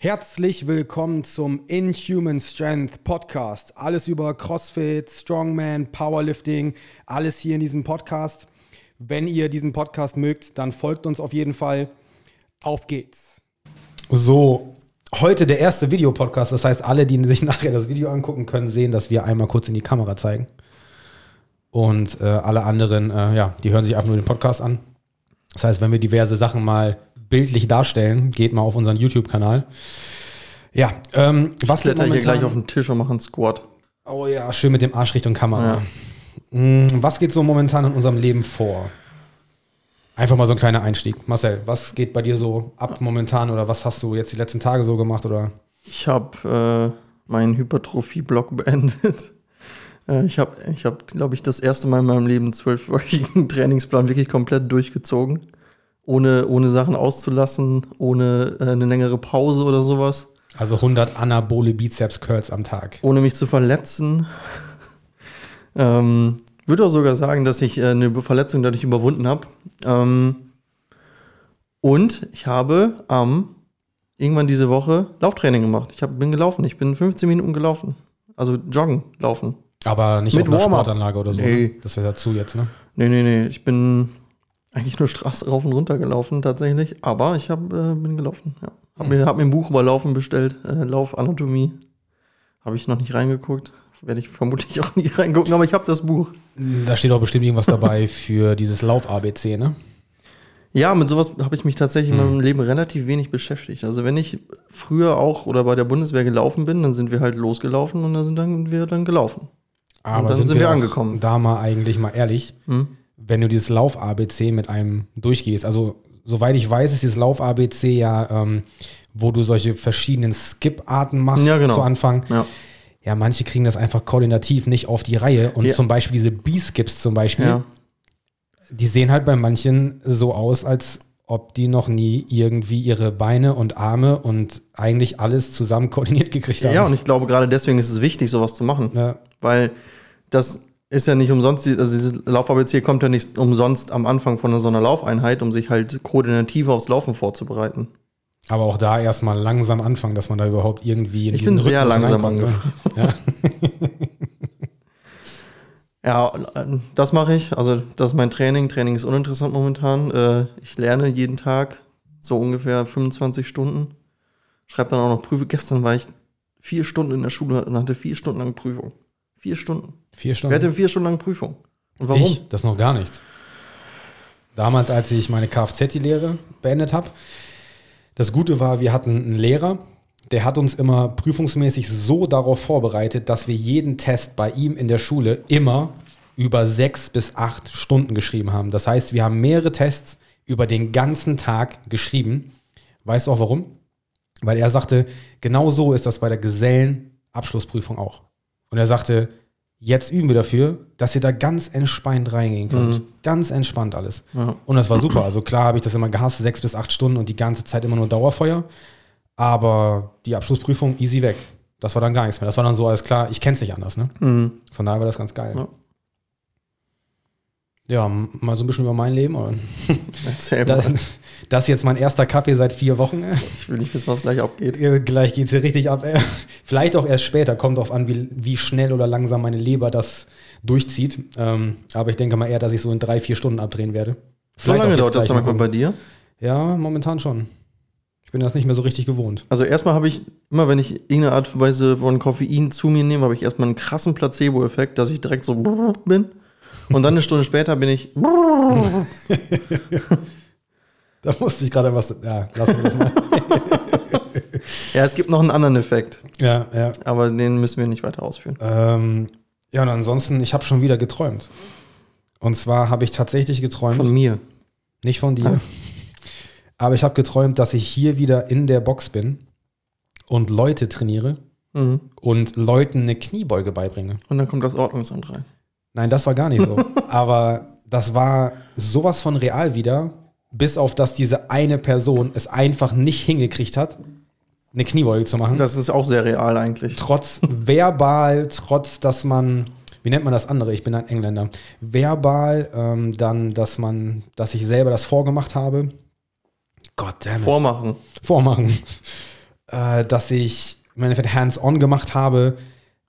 Herzlich willkommen zum Inhuman Strength Podcast. Alles über CrossFit, Strongman, Powerlifting, alles hier in diesem Podcast. Wenn ihr diesen Podcast mögt, dann folgt uns auf jeden Fall. Auf geht's. So, heute der erste Videopodcast. Das heißt, alle, die sich nachher das Video angucken, können sehen, dass wir einmal kurz in die Kamera zeigen. Und äh, alle anderen, äh, ja, die hören sich einfach nur den Podcast an. Das heißt, wenn wir diverse Sachen mal bildlich darstellen, geht mal auf unseren YouTube-Kanal. Ja, ähm, was Ich kletter hier gleich auf den Tisch und mache einen Squat. Oh ja, schön mit dem Arsch Richtung Kamera. Mm, Was geht so momentan in unserem Leben vor? Einfach mal so ein kleiner Einstieg. Marcel, was geht bei dir so ab momentan oder was hast du jetzt die letzten Tage so gemacht oder? Ich habe äh, meinen Hypertrophie-Block beendet. Äh, ich habe, ich hab, glaube ich, das erste Mal in meinem Leben einen zwölfwöchigen Trainingsplan wirklich komplett durchgezogen. Ohne, ohne Sachen auszulassen, ohne äh, eine längere Pause oder sowas. Also 100 anabole Bizeps Curls am Tag. Ohne mich zu verletzen. ähm, würde auch sogar sagen, dass ich äh, eine Verletzung dadurch überwunden habe. Ähm, und ich habe am irgendwann diese Woche Lauftraining gemacht. Ich hab, bin gelaufen. Ich bin 15 Minuten gelaufen. Also joggen, laufen. Aber nicht Mit auf einer. Sportanlage oder so. Nee. Ne? Das wäre dazu jetzt, ne? Nee, nee, nee. Ich bin eigentlich nur Straße rauf und runter gelaufen tatsächlich. Aber ich hab, äh, bin gelaufen. Ja. Hab, mir, hab mir ein Buch über Laufen bestellt. Äh, Laufanatomie. Habe ich noch nicht reingeguckt. Werde ich vermutlich auch nie reingucken, aber ich habe das Buch. Da steht auch bestimmt irgendwas dabei für dieses Lauf-ABC, ne? Ja, mit sowas habe ich mich tatsächlich in meinem Leben relativ wenig beschäftigt. Also wenn ich früher auch oder bei der Bundeswehr gelaufen bin, dann sind wir halt losgelaufen und dann sind dann wir dann gelaufen. Aber dann sind wir auch angekommen. Da mal eigentlich mal ehrlich, Hm? Wenn du dieses Lauf-ABC mit einem durchgehst, also soweit ich weiß, ist dieses Lauf-ABC ja, ähm, wo du solche verschiedenen Skip-Arten machst Ja, genau. zu Anfang. Ja. Ja, manche kriegen das einfach koordinativ nicht auf die Reihe. Und Ja. zum Beispiel diese B-Skips zum Beispiel, die sehen halt bei manchen so aus, als ob die noch nie irgendwie ihre Beine und Arme und eigentlich alles zusammen koordiniert gekriegt haben. ja, und ich glaube, gerade deswegen ist es wichtig, sowas zu machen. Weil das ist ja nicht umsonst, also dieses Lauf-ABC kommt ja nicht umsonst am Anfang von so einer Laufeinheit, um sich halt koordinativ aufs Laufen vorzubereiten. Aber auch da erstmal langsam anfangen, dass man da überhaupt irgendwie in Ich diesen bin sehr Rhythmus langsam reinkommt, ne? Ja. Ja, äh, das mache ich. Also, das ist mein Training. Training ist uninteressant momentan. Äh, Ich lerne jeden Tag so ungefähr 25 Stunden. Schreibe dann auch noch Prüfe. Gestern war ich vier Stunden in der Schule und hatte vier Stunden lang Prüfung. Vier Stunden. Vier Wer Stunden. hatte vier Stunden lang Prüfung? Und warum? Ich? Das noch gar nicht. Damals, als ich meine Kfz-Lehre beendet habe, das Gute war, wir hatten einen Lehrer, der hat uns immer prüfungsmäßig so darauf vorbereitet, dass wir jeden Test bei ihm in der Schule immer über sechs bis acht Stunden geschrieben haben. Das heißt, wir haben mehrere Tests über den ganzen Tag geschrieben. Weißt du auch warum? Weil er sagte, genau so ist das bei der Gesellenabschlussprüfung auch. Und er sagte, jetzt üben wir dafür, dass ihr da ganz entspannt reingehen könnt. Ganz entspannt alles. Ja. Und das war super. Also klar habe ich das immer gehasst, sechs bis acht Stunden und die ganze Zeit immer nur Dauerfeuer. Aber die Abschlussprüfung easy weg. Das war dann gar nichts mehr. Das war dann so alles klar, ich kenne es nicht anders. Ne? Mhm. Von daher war das ganz geil. Ja. Ja, mal so ein bisschen über mein Leben. oder? Erzähl Das, mal. das ist jetzt mein erster Kaffee seit vier Wochen. Ich will nicht wissen, was gleich abgeht. Äh, Gleich geht es hier richtig ab. ey. Vielleicht auch erst später, kommt drauf an, wie, wie schnell oder langsam meine Leber das durchzieht. Ähm, aber ich denke mal eher, dass ich so in drei, vier Stunden abdrehen werde. So lange dauert das dann mal bei dir? Ja, momentan schon. Ich bin das nicht mehr so richtig gewohnt. Also erstmal habe ich, immer wenn ich irgendeine Art und Weise von Koffein zu mir nehme, habe ich erstmal einen krassen Placebo-Effekt, dass ich direkt so bin. Und dann eine Stunde später bin ich. Da musste ich gerade was. Ja, lass mich das mal. Ja, es gibt noch einen anderen Effekt, ja, ja. aber den müssen wir nicht weiter ausführen. Ähm, ja, und ansonsten, ich habe schon wieder geträumt. Und zwar habe ich tatsächlich geträumt, Von mir. nicht von dir, aber ich habe geträumt, dass ich hier wieder in der Box bin und Leute trainiere Mhm. und Leuten eine Kniebeuge beibringe. Und dann kommt das Ordnungsamt rein. Nein, das war gar nicht so. aber das war sowas von real wieder, bis auf dass diese eine Person es einfach nicht hingekriegt hat, eine Kniebeuge zu machen. Das ist auch sehr real eigentlich. trotz verbal, trotz dass man, wie nennt man das andere? Ich bin ein Engländer. Verbal, ähm, dann, dass man, dass ich selber das vorgemacht habe. Gott damn it. Vormachen. Vormachen. äh, dass ich im Endeffekt hands-on gemacht habe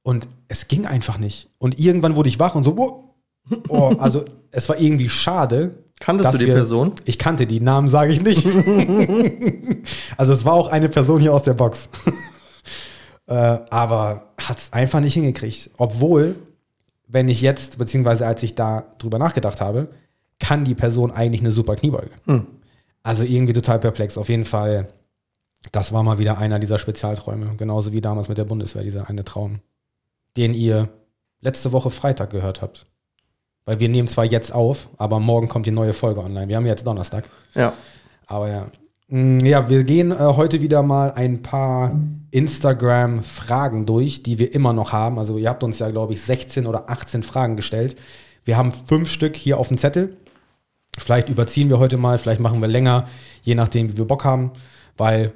und es ging einfach nicht. Und irgendwann wurde ich wach und so, oh, oh also es war irgendwie schade. Kanntest du die wir- Person? Ich kannte die, Namen sage ich nicht. also es war auch eine Person hier aus der Box. äh, aber hat es einfach nicht hingekriegt. Obwohl, wenn ich jetzt, beziehungsweise als ich da drüber nachgedacht habe, kann die Person eigentlich eine super Kniebeuge. Also irgendwie total perplex. Auf jeden Fall, das war mal wieder einer dieser Spezialträume. Genauso wie damals mit der Bundeswehr, dieser eine Traum, den ihr letzte Woche Freitag gehört habt. Weil wir nehmen zwar jetzt auf, aber morgen kommt die neue Folge online. Wir haben jetzt Donnerstag. Ja. Aber ja. Mm, Ja, wir gehen äh, heute wieder mal ein paar Instagram-Fragen durch, die wir immer noch haben. Also ihr habt uns ja, glaube ich, 16 oder 18 Fragen gestellt. Wir haben fünf Stück hier auf dem Zettel. Vielleicht überziehen wir heute mal, vielleicht machen wir länger, je nachdem, wie wir Bock haben, weil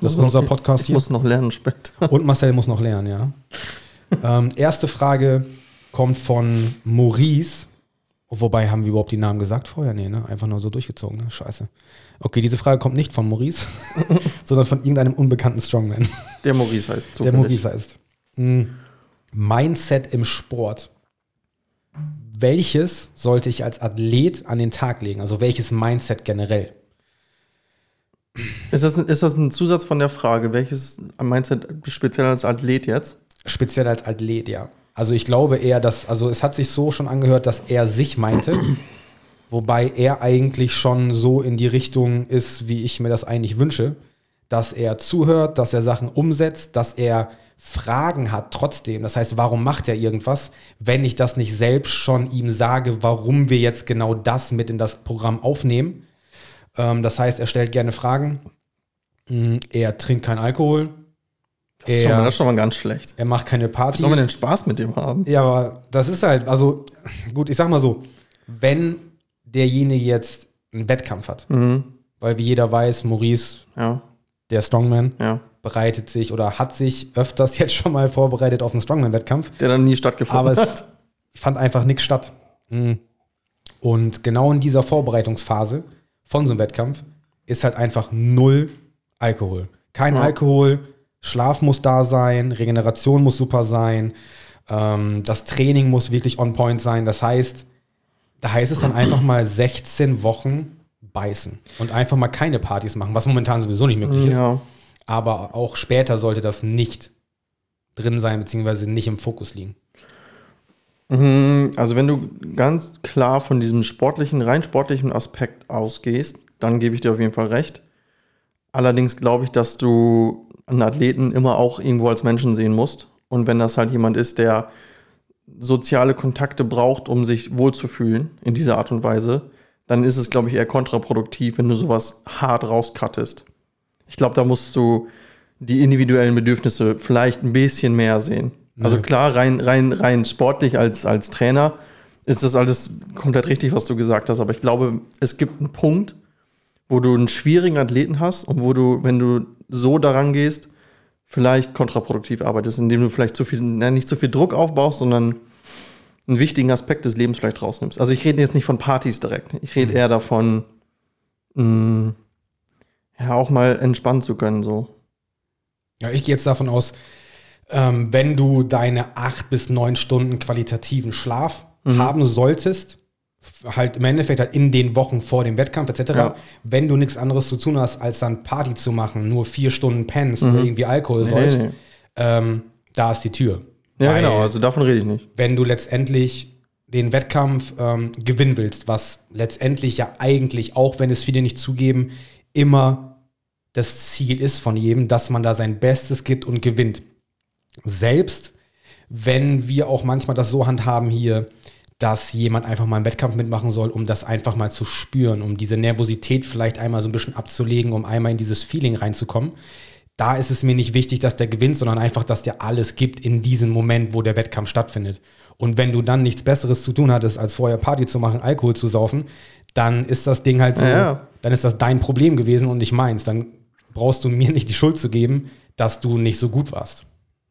das ist unser Podcast Ich hier. muss noch lernen später. Und Marcel muss noch lernen, ja. Ähm, erste Frage kommt von Maurice. Wobei, haben wir überhaupt die Namen gesagt vorher? Nee, ne? Einfach nur so durchgezogen, ne? Scheiße. Okay, diese Frage kommt nicht von Maurice, sondern von irgendeinem unbekannten Strongman, Der Maurice heißt der zufällig. Maurice heißt. Mm. Mindset im Sport. Welches sollte ich als Athlet an den Tag legen? Also welches Mindset generell? Ist das, ist das ein Zusatz von der Frage? Welches Mindset speziell als Athlet jetzt? Speziell als Athlet, ja. Also ich glaube eher, dass, also es hat sich so schon angehört, dass er sich meinte, wobei er eigentlich schon so in die Richtung ist, wie ich mir das eigentlich wünsche, dass er zuhört, dass er Sachen umsetzt, dass er Fragen hat trotzdem. Das heißt, warum macht er irgendwas, wenn ich das nicht selbst schon ihm sage, warum wir jetzt genau das mit in das Programm aufnehmen? Ähm, das heißt, er stellt gerne Fragen. Mm, Er trinkt keinen Alkohol. Das ist, schon mal, das ist schon mal ganz schlecht. er macht keine Wie Party. soll man denn Spaß mit dem haben? Ja, aber das ist halt, also gut, ich sag mal so, wenn derjenige jetzt einen Wettkampf hat, Mhm. weil wie jeder weiß, Maurice, Ja, der Strongman, ja. bereitet sich oder hat sich öfters jetzt schon mal vorbereitet auf einen Strongman-Wettkampf, Der dann nie stattgefunden aber es hat. fand einfach nichts statt. Mhm. Und genau in dieser Vorbereitungsphase von so einem Wettkampf ist halt einfach null Alkohol. Kein Ja. Alkohol, Schlaf muss da sein, Regeneration muss super sein, ähm, das Training muss wirklich on point sein. Das heißt, da heißt es dann einfach mal 16 Wochen beißen und einfach mal keine Partys machen, was momentan sowieso nicht möglich ist. Ja. Aber auch später sollte das nicht drin sein, beziehungsweise nicht im Fokus liegen. Mhm, Also wenn du ganz klar von diesem sportlichen, rein sportlichen Aspekt ausgehst, dann gebe ich dir auf jeden Fall recht. Allerdings glaube ich, dass du einen Athleten immer auch irgendwo als Menschen sehen musst. Und wenn das halt jemand ist, der soziale Kontakte braucht, um sich wohlzufühlen in dieser Art und Weise, dann ist es, glaube ich, eher kontraproduktiv, wenn du sowas hart rauscuttest. Ich glaube, da musst du die individuellen Bedürfnisse vielleicht ein bisschen mehr sehen. Also Mhm. klar, rein, rein, rein sportlich als, als Trainer ist das alles komplett richtig, was du gesagt hast. Aber ich glaube, es gibt einen Punkt, wo du einen schwierigen Athleten hast und wo du, wenn du so daran gehst, vielleicht kontraproduktiv arbeitest, indem du vielleicht zu viel, na, nicht zu viel Druck aufbaust, sondern einen wichtigen Aspekt des Lebens vielleicht rausnimmst. Also ich rede jetzt nicht von Partys direkt. Ich rede eher davon, mh, ja, auch mal entspannen zu können, so. Ja, ich gehe jetzt davon aus, ähm, wenn du deine acht bis neun Stunden qualitativen Schlaf Mhm. haben solltest, halt im Endeffekt halt in den Wochen vor dem Wettkampf etc., Ja. wenn du nichts anderes zu tun hast, als dann Party zu machen, nur vier Stunden pennst oder irgendwie Alkohol Mhm. Nee, säufst, nee. ähm, da ist die Tür. Ja, Weil- genau, also davon rede ich nicht. wenn du letztendlich den Wettkampf ähm, gewinnen willst, was letztendlich ja eigentlich, auch wenn es viele nicht zugeben, immer das Ziel ist von jedem, dass man da sein Bestes gibt und gewinnt. Selbst wenn wir auch manchmal das so handhaben hier, dass jemand einfach mal einen Wettkampf mitmachen soll, um das einfach mal zu spüren, um diese Nervosität vielleicht einmal so ein bisschen abzulegen, um einmal in dieses Feeling reinzukommen. Da ist es mir nicht wichtig, dass der gewinnt, sondern einfach, dass der alles gibt in diesem Moment, wo der Wettkampf stattfindet. Und wenn du dann nichts Besseres zu tun hattest, als vorher Party zu machen, Alkohol zu saufen, dann ist das Ding halt so, Ja. dann ist das dein Problem gewesen und nicht meins. Dann brauchst du mir nicht die Schuld zu geben, dass du nicht so gut warst.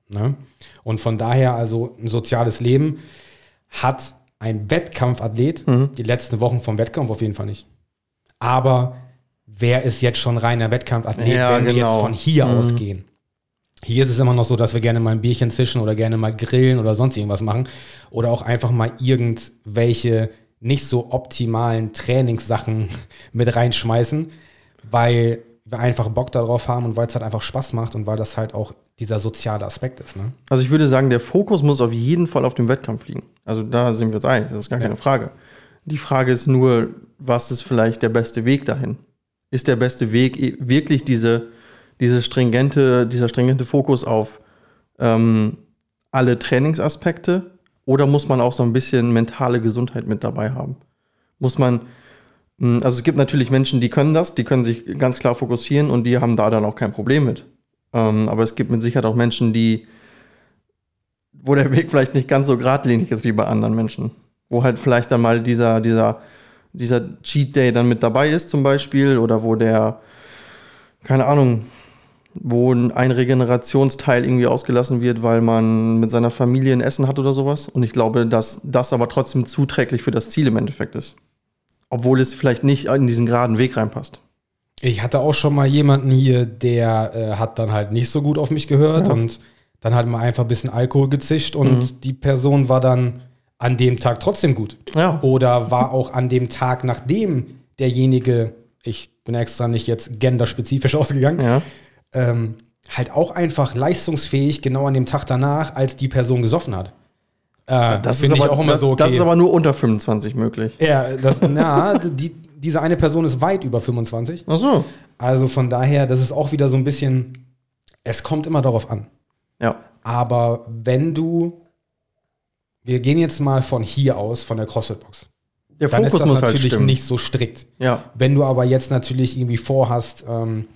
Ne? Und von daher, also ein soziales Leben hat ein Wettkampfathlet die letzten Wochen vom Wettkampf auf jeden Fall nicht. Aber wer ist jetzt schon reiner Wettkampfathlet, Ja, wenn wir genau. jetzt von hier Mhm. ausgehen. Hier ist es immer noch so, dass wir gerne mal ein Bierchen zischen oder gerne mal grillen oder sonst irgendwas machen. Oder auch einfach mal irgendwelche nicht so optimalen Trainingssachen mit reinschmeißen, weil wir einfach Bock darauf haben und weil es halt einfach Spaß macht und weil das halt auch dieser soziale Aspekt ist. Ne? Also ich würde sagen, der Fokus muss auf jeden Fall auf dem Wettkampf liegen. Also da sind wir uns einig, das ist gar keine Frage. Die Frage ist nur, was ist vielleicht der beste Weg dahin? Ist der beste Weg eh- wirklich diese, diese stringente, dieser stringente Fokus auf ähm, alle Trainingsaspekte oder muss man auch so ein bisschen mentale Gesundheit mit dabei haben? Muss man, also es gibt natürlich Menschen, die können das, die können sich ganz klar fokussieren und die haben da dann auch kein Problem mit. Ähm, aber es gibt mit Sicherheit auch Menschen, die, wo der Weg vielleicht nicht ganz so geradlinig ist wie bei anderen Menschen. Wo halt vielleicht dann mal dieser, dieser, dieser Cheat Day dann mit dabei ist, zum Beispiel, oder wo der, keine Ahnung, wo ein Regenerationsteil irgendwie ausgelassen wird, weil man mit seiner Familie ein Essen hat oder sowas. Und ich glaube, dass das aber trotzdem zuträglich für das Ziel im Endeffekt ist. Obwohl es vielleicht nicht in diesen geraden Weg reinpasst. Ich hatte auch schon mal jemanden hier, der äh, hat dann halt nicht so gut auf mich gehört Ja. und dann halt mal einfach ein bisschen Alkohol gezischt und die Person war dann an dem Tag trotzdem gut. Ja. Oder war auch an dem Tag, nachdem derjenige, ich bin extra nicht jetzt genderspezifisch ausgegangen, Ja. ähm, halt auch einfach leistungsfähig genau an dem Tag danach, als die Person gesoffen hat. Äh, Das ist aber, auch immer das, so okay. das ist aber nur unter 25 möglich. ja, das, na, die, diese eine Person ist weit über 25. Ach so. Also von daher, das ist auch wieder so ein bisschen, es kommt immer darauf an. Ja. Aber wenn du, wir gehen jetzt mal von hier aus, von der CrossFit-Box, Der dann Fokus ist das muss halt natürlich stimmen. nicht so strikt. Ja. Wenn du aber jetzt natürlich irgendwie vorhast, ähm,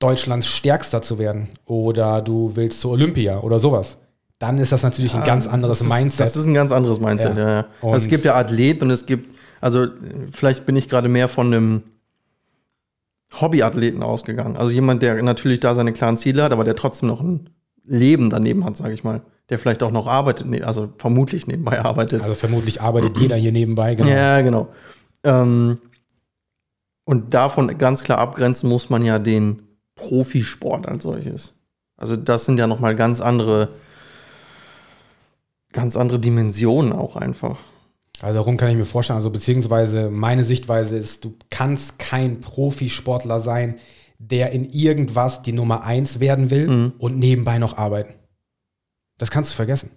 Deutschlands Stärkster zu werden oder du willst zur Olympia oder sowas, dann ist das natürlich ein ganz anderes das ist, Mindset. Das ist ein ganz anderes Mindset, Ja. ja. ja. Also es gibt ja Athleten und es gibt, also vielleicht bin ich gerade mehr von einem Hobbyathleten ausgegangen. Also jemand, der natürlich da seine klaren Ziele hat, aber der trotzdem noch ein Leben daneben hat, sage ich mal. Der vielleicht auch noch arbeitet, nee, also vermutlich nebenbei arbeitet. also vermutlich arbeitet jeder hier nebenbei. Genau. Ja, genau. Ähm, und davon ganz klar abgrenzen muss man ja den Profisport als solches. Also das sind ja noch mal ganz andere, ganz andere Dimensionen auch einfach. Also darum kann ich mir vorstellen, also beziehungsweise meine Sichtweise ist, du kannst kein Profisportler sein, der in irgendwas die Nummer eins werden will Mhm. und nebenbei noch arbeiten. Das kannst du vergessen.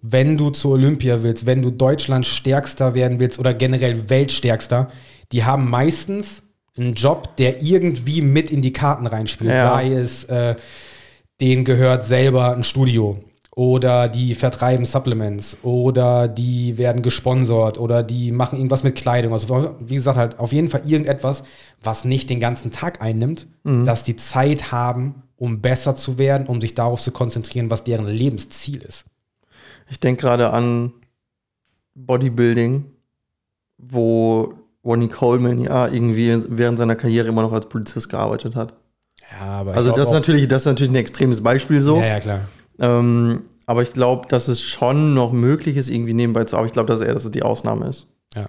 Wenn du zur Olympia willst, wenn du Deutschlands stärkster werden willst oder generell Weltstärkster, die haben meistens einen Job, der irgendwie mit in die Karten reinspielt. Ja. Sei es, äh, denen gehört selber ein Studio oder die vertreiben Supplements oder die werden gesponsert oder die machen irgendwas mit Kleidung. Also wie gesagt, halt auf jeden Fall irgendetwas, was nicht den ganzen Tag einnimmt, dass die Zeit haben, um besser zu werden, um sich darauf zu konzentrieren, was deren Lebensziel ist. Ich denke gerade an Bodybuilding, wo Ronnie Coleman ja irgendwie während seiner Karriere immer noch als Polizist gearbeitet hat. Ja, aber Also das ist, natürlich, das ist natürlich ein extremes Beispiel so. Ja, ja, klar. Ähm, aber ich glaube, dass es schon noch möglich ist, irgendwie nebenbei zu arbeiten. Ich glaube, dass eher, dass es die Ausnahme ist. Ja.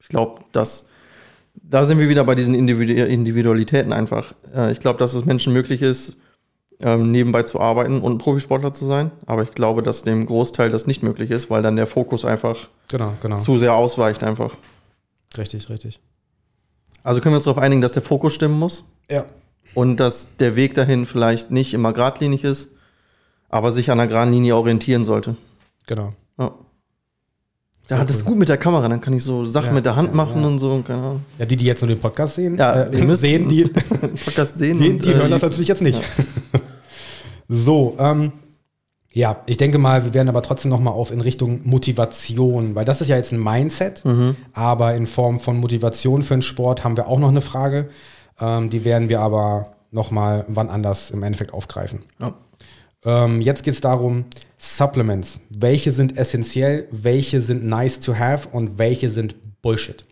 Ich glaube, dass da sind wir wieder bei diesen Individu Individualitäten einfach. Äh, ich glaube, dass es Menschen möglich ist, ähm, nebenbei zu arbeiten und Profisportler zu sein. Aber ich glaube, dass dem Großteil das nicht möglich ist, weil dann der Fokus einfach Genau, genau. zu sehr ausweicht einfach. Richtig, richtig. Also können wir uns darauf einigen, dass der Fokus stimmen muss Ja. und dass der Weg dahin vielleicht nicht immer geradlinig ist, aber sich an der geraden Linie orientieren sollte. Genau. Ja. Das ist cool. gut mit der Kamera, dann kann ich so Sachen Ja, mit der Hand ja, machen ja. und so. Keine Ahnung. Ja, die, die jetzt nur den Podcast sehen, Ja, äh, müsst- sehen, die, Podcast sehen. sehen, und, die äh, hören das natürlich jetzt nicht. so, ähm, ja, ich denke mal, wir werden aber trotzdem noch mal auf in Richtung Motivation, weil das ist ja jetzt ein Mindset, Mhm. aber in Form von Motivation für den Sport haben wir auch noch eine Frage. Ähm, die werden wir aber noch mal wann anders im Endeffekt aufgreifen. Ja. Ähm, jetzt geht es darum, Supplements. Welche sind essentiell, welche sind nice to have und welche sind Bullshit?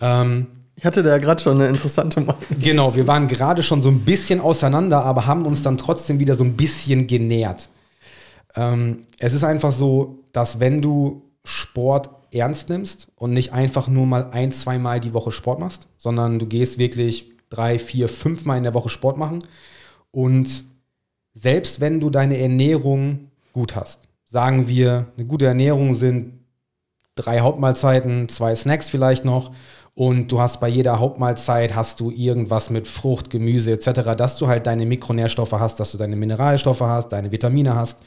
Ähm, Ich hatte da gerade schon eine interessante Meinung. genau, wir waren gerade schon so ein bisschen auseinander, aber haben uns dann trotzdem wieder so ein bisschen genähert. Ähm, es ist einfach so, dass wenn du Sport ernst nimmst und nicht einfach nur mal ein, zwei Mal die Woche Sport machst, sondern du gehst wirklich drei, vier, fünf Mal in der Woche Sport machen. Und selbst wenn du deine Ernährung gut hast, sagen wir, eine gute Ernährung sind drei Hauptmahlzeiten, zwei Snacks vielleicht noch und du hast bei jeder Hauptmahlzeit hast du irgendwas mit Frucht, Gemüse etc., dass du halt deine Mikronährstoffe hast, dass du deine Mineralstoffe hast, deine Vitamine hast,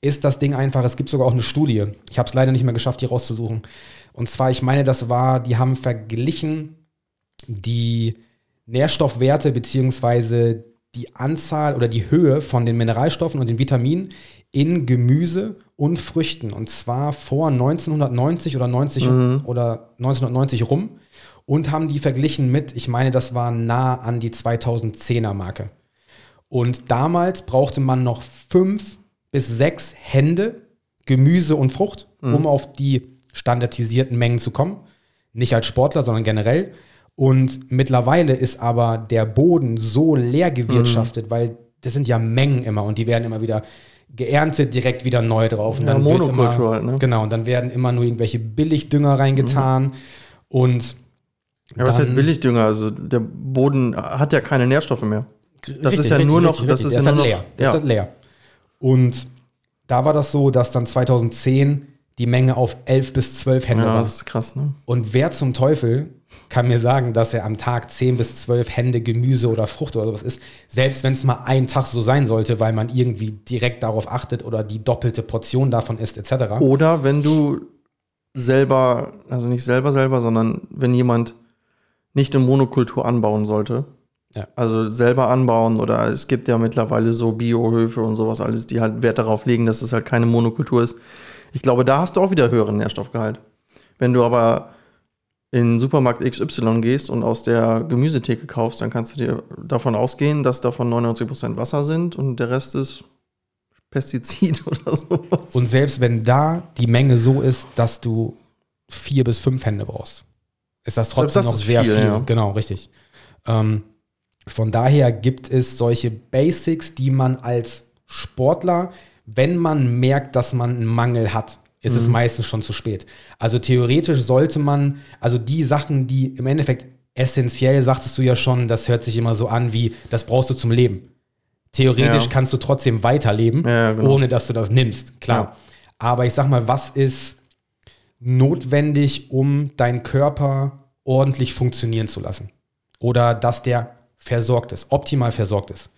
ist das Ding einfach, es gibt sogar auch eine Studie, ich habe es leider nicht mehr geschafft, die rauszusuchen. Und zwar, ich meine, das war, die haben verglichen die Nährstoffwerte beziehungsweise die Anzahl oder die Höhe von den Mineralstoffen und den Vitaminen in Gemüse und Früchten. Und zwar vor 1990 oder 90 Mhm. oder 1990 rum und haben die verglichen mit, ich meine, das war nah an die 2010er Marke. Und damals brauchte man noch fünf bis sechs Hände Gemüse und Frucht, um auf die standardisierten Mengen zu kommen. Nicht als Sportler, sondern generell. Und mittlerweile ist aber der Boden so leer gewirtschaftet, weil das sind ja Mengen immer und die werden immer wieder geerntet, direkt wieder neu drauf. Und Ja, dann Monokultur halt, ne? Genau, und dann werden immer nur irgendwelche Billigdünger reingetan. Und Ja, was heißt Billigdünger? Also der Boden hat ja keine Nährstoffe mehr. Das ist ja nur noch- das ist ja nur halt noch- leer. Das ja. ist halt leer. Und da war das so, dass dann 2010 die Menge auf 11 bis 12 Hände Ja, war. das ist krass, ne? Und wer zum Teufel kann mir sagen, dass er am Tag 10 bis 12 Hände Gemüse oder Frucht oder sowas isst, selbst wenn es mal einen Tag so sein sollte, weil man irgendwie direkt darauf achtet oder die doppelte Portion davon isst, etc. Oder wenn du selber, also nicht selber selber, sondern wenn jemand nicht in Monokultur anbauen sollte, Ja. also selber anbauen oder es gibt ja mittlerweile so Biohöfe und sowas alles, die halt Wert darauf legen, dass es halt keine Monokultur ist. Ich glaube, da hast du auch wieder höheren Nährstoffgehalt. Wenn du aber in Supermarkt XY gehst und aus der Gemüsetheke kaufst, dann kannst du dir davon ausgehen, dass davon 99% Wasser sind und der Rest ist Pestizid oder sowas. Und selbst wenn da die Menge so ist, dass du vier bis fünf Hände brauchst, ist das trotzdem das noch sehr viel, viel. ja. Genau, richtig. Ähm, von daher gibt es solche Basics, die man als Sportler, wenn man merkt, dass man einen Mangel hat, ist Mhm. es meistens schon zu spät. Also theoretisch sollte man, also die Sachen, die im Endeffekt essentiell, sagtest du ja schon, das hört sich immer so an wie, das brauchst du zum Leben. Theoretisch Ja. kannst du trotzdem weiterleben, Ja, genau. ohne dass du das nimmst, klar. Ja. Aber ich sag mal, was ist notwendig, um deinen Körper ordentlich funktionieren zu lassen? Oder dass der versorgt ist, optimal versorgt ist.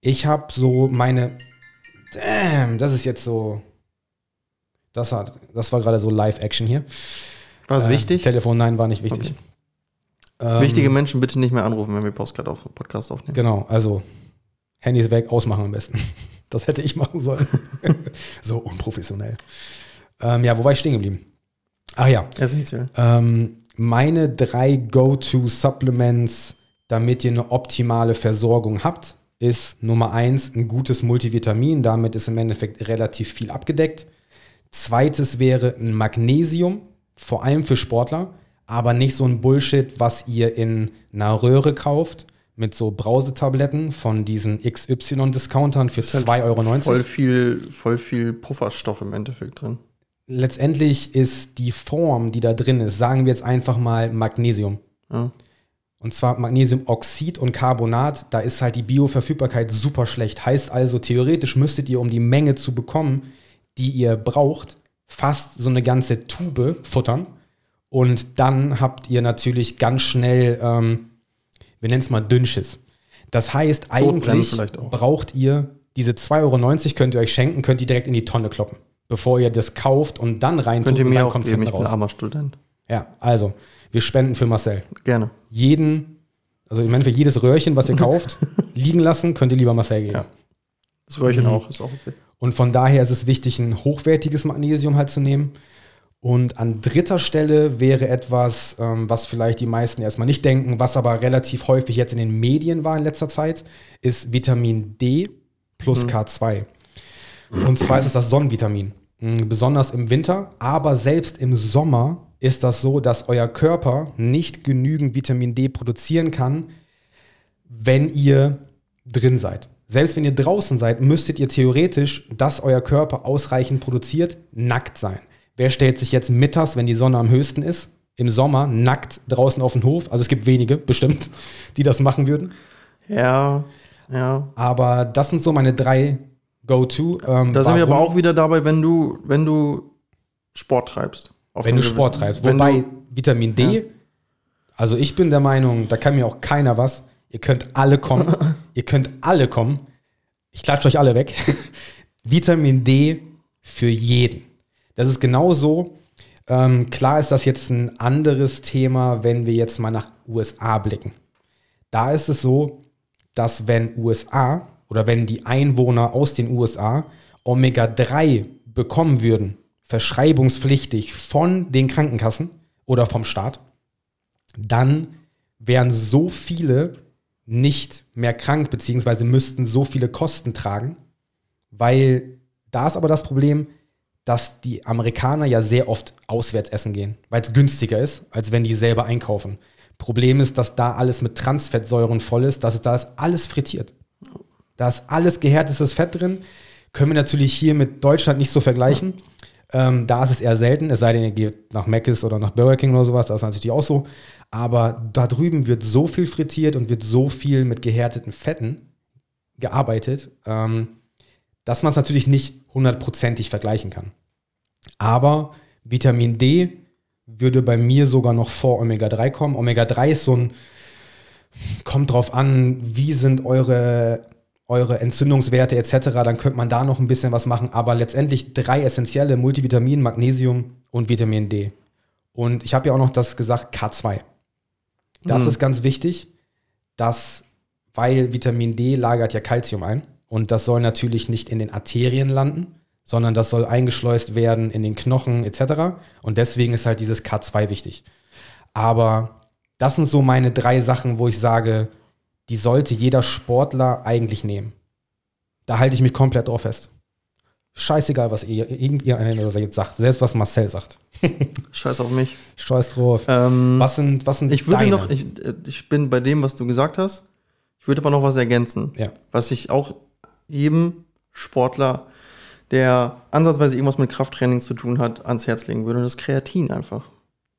Ich habe so meine, damn, das ist jetzt so, das hat, das war gerade so Live-Action hier. War es Äh, wichtig? Telefon, nein, war nicht wichtig. Ähm, Wichtige Menschen bitte nicht mehr anrufen, wenn wir Podcast, auf, Podcast aufnehmen. Genau, also Handys weg, ausmachen am besten. Das hätte ich machen sollen. so unprofessionell. Ähm, ja, wo war ich stehen geblieben? Ach ja, Essentiell. ähm, meine drei Go-To-Supplements, damit ihr eine optimale Versorgung habt, ist Nummer eins ein gutes Multivitamin. Damit ist im Endeffekt relativ viel abgedeckt. Zweites wäre ein Magnesium, vor allem für Sportler, aber nicht so ein Bullshit, was ihr in einer Röhre kauft mit so Brausetabletten von diesen XY-Discountern für 2,90 Euro. halt Voll viel, voll viel Pufferstoff im Endeffekt drin. Letztendlich ist die Form, die da drin ist, sagen wir jetzt einfach mal Magnesium. Ja. Und zwar Magnesiumoxid und Carbonat, da ist halt die Bioverfügbarkeit super schlecht. Heißt also, theoretisch müsstet ihr, um die Menge zu bekommen, die ihr braucht, fast so eine ganze Tube futtern. Und dann habt ihr natürlich ganz schnell, ähm, wir nennen es mal Dünnschiss. Das heißt, eigentlich braucht ihr diese 2,90 Euro, könnt ihr euch schenken, könnt ihr direkt in die Tonne kloppen, bevor ihr das kauft und dann reintut Könnt ihr und mir dann auch kommt geben, ich bin raus. armer Student. Ja, also, wir spenden für Marcel Gerne. jeden, also meine, für jedes Röhrchen, was ihr kauft, liegen lassen, könnt ihr lieber Marcel geben. Ja. Das Röhrchen Mhm. auch, ist auch okay. Und von daher ist es wichtig, ein hochwertiges Magnesium halt zu nehmen. Und an dritter Stelle wäre etwas, ähm, was vielleicht die meisten erstmal nicht denken, was aber relativ häufig jetzt in den Medien war in letzter Zeit, ist Vitamin D plus K2. Und zwar ist es das Sonnenvitamin. Mm, Besonders im Winter, aber selbst im Sommer ist das so, dass euer Körper nicht genügend Vitamin D produzieren kann, wenn ihr drin seid. Selbst wenn ihr draußen seid, müsstet ihr theoretisch, dass euer Körper ausreichend produziert, nackt sein. wer stellt sich jetzt mittags, wenn die Sonne am höchsten ist, im Sommer nackt draußen auf den Hof? Also es gibt wenige, bestimmt, die das machen würden. Ja, ja. Aber das sind so meine drei Go-To. Ähm, Da sind wir aber auch wieder dabei, wenn du, wenn du Sport treibst. Wenn du Sport treibst. Wobei Vitamin D, Ja. also ich bin der Meinung, da kann mir auch keiner was. Ihr könnt alle kommen. ihr könnt alle kommen. Ich klatsche euch alle weg. Vitamin D für jeden. Das ist genauso. Ähm, klar ist das jetzt ein anderes Thema, wenn wir jetzt mal nach USA blicken. Da ist es so, dass wenn USA oder wenn die Einwohner aus den USA Omega-3 bekommen würden, verschreibungspflichtig von den Krankenkassen oder vom Staat, dann wären so viele nicht mehr krank, beziehungsweise müssten so viele Kosten tragen, weil da ist aber das Problem, dass die Amerikaner ja sehr oft auswärts essen gehen, weil es günstiger ist, als wenn die selber einkaufen. Problem ist, dass da alles mit Transfettsäuren voll ist, dass da ist alles frittiert. Da ist alles gehärtetes Fett drin. Können wir natürlich hier mit Deutschland nicht so vergleichen. Ähm, da ist es eher selten, es sei denn, ihr geht nach Mc's oder nach Burger King oder sowas, das ist natürlich auch so. Aber da drüben wird so viel frittiert und wird so viel mit gehärteten Fetten gearbeitet, ähm, dass man es natürlich nicht hundertprozentig vergleichen kann. Aber Vitamin D würde bei mir sogar noch vor Omega-3 kommen. Omega-3 ist so ein, kommt drauf an, wie sind eure, eure Entzündungswerte etc., dann könnte man da noch ein bisschen was machen. Aber letztendlich drei essentielle Multivitamin, Magnesium und Vitamin D. Und ich habe ja auch noch das gesagt, K2. Das Mhm. ist ganz wichtig, dass, weil Vitamin D lagert ja Kalzium ein und das soll natürlich nicht in den Arterien landen, sondern das soll eingeschleust werden in den Knochen etc. Und deswegen ist halt dieses K2 wichtig. Aber das sind so meine drei Sachen, wo ich sage, die sollte jeder Sportler eigentlich nehmen. Da halte ich mich komplett drauf fest. Scheißegal, was ihr, irgendjemand was er jetzt sagt. Selbst was Marcel sagt. Scheiß auf mich. Scheiß drauf. Ähm, Was sind, was sind ich würde deine? noch, ich, äh, ich bin bei dem, was du gesagt hast. Ich würde aber noch was ergänzen. Ja. Was ich auch jedem Sportler, der ansatzweise irgendwas mit Krafttraining zu tun hat, ans Herz legen würde. Und das ist Kreatin einfach.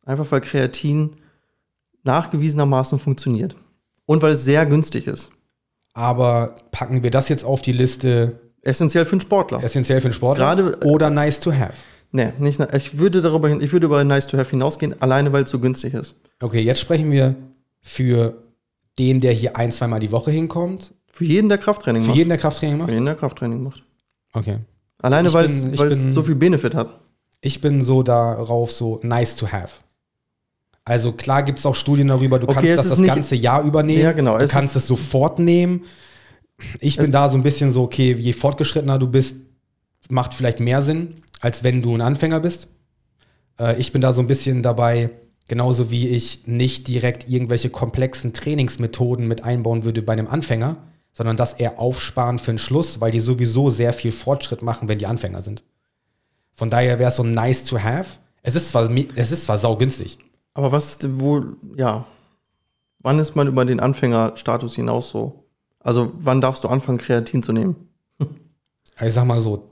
Einfach weil Kreatin nachgewiesenermaßen funktioniert. Und weil es sehr günstig ist. Aber packen wir das jetzt auf die Liste Essentiell für einen Sportler. essentiell für den Sportler Gerade- oder nice to have? Nee, nicht, ich würde darüber hin, ich würde über Nice to Have hinausgehen, alleine weil es so günstig ist. Okay, jetzt sprechen wir für den, der hier ein, zweimal die Woche hinkommt. Für jeden, der Krafttraining Für macht. jeden, der Krafttraining Für macht. jeden, der Krafttraining macht. Okay. Alleine weil es so viel Benefit hat. Ich bin so darauf so nice to have. Also klar gibt es auch Studien darüber, du Okay, kannst das das nicht- ganze Jahr übernehmen. Ja, genau, Du kannst es sofort nehmen. Ich bin da so ein bisschen so, okay, je fortgeschrittener du bist, macht vielleicht mehr Sinn, als wenn du ein Anfänger bist. Äh, ich bin da so ein bisschen dabei, genauso wie ich nicht direkt irgendwelche komplexen Trainingsmethoden mit einbauen würde bei einem Anfänger, sondern das eher aufsparen für den Schluss, weil die sowieso sehr viel Fortschritt machen, wenn die Anfänger sind. Von daher wäre es so nice to have. Es ist zwar, es ist zwar saugünstig. Aber was ist denn wohl, ja, wann ist man über den Anfängerstatus hinaus so? Also wann darfst du anfangen, Kreatin zu nehmen? Also ich sag mal so,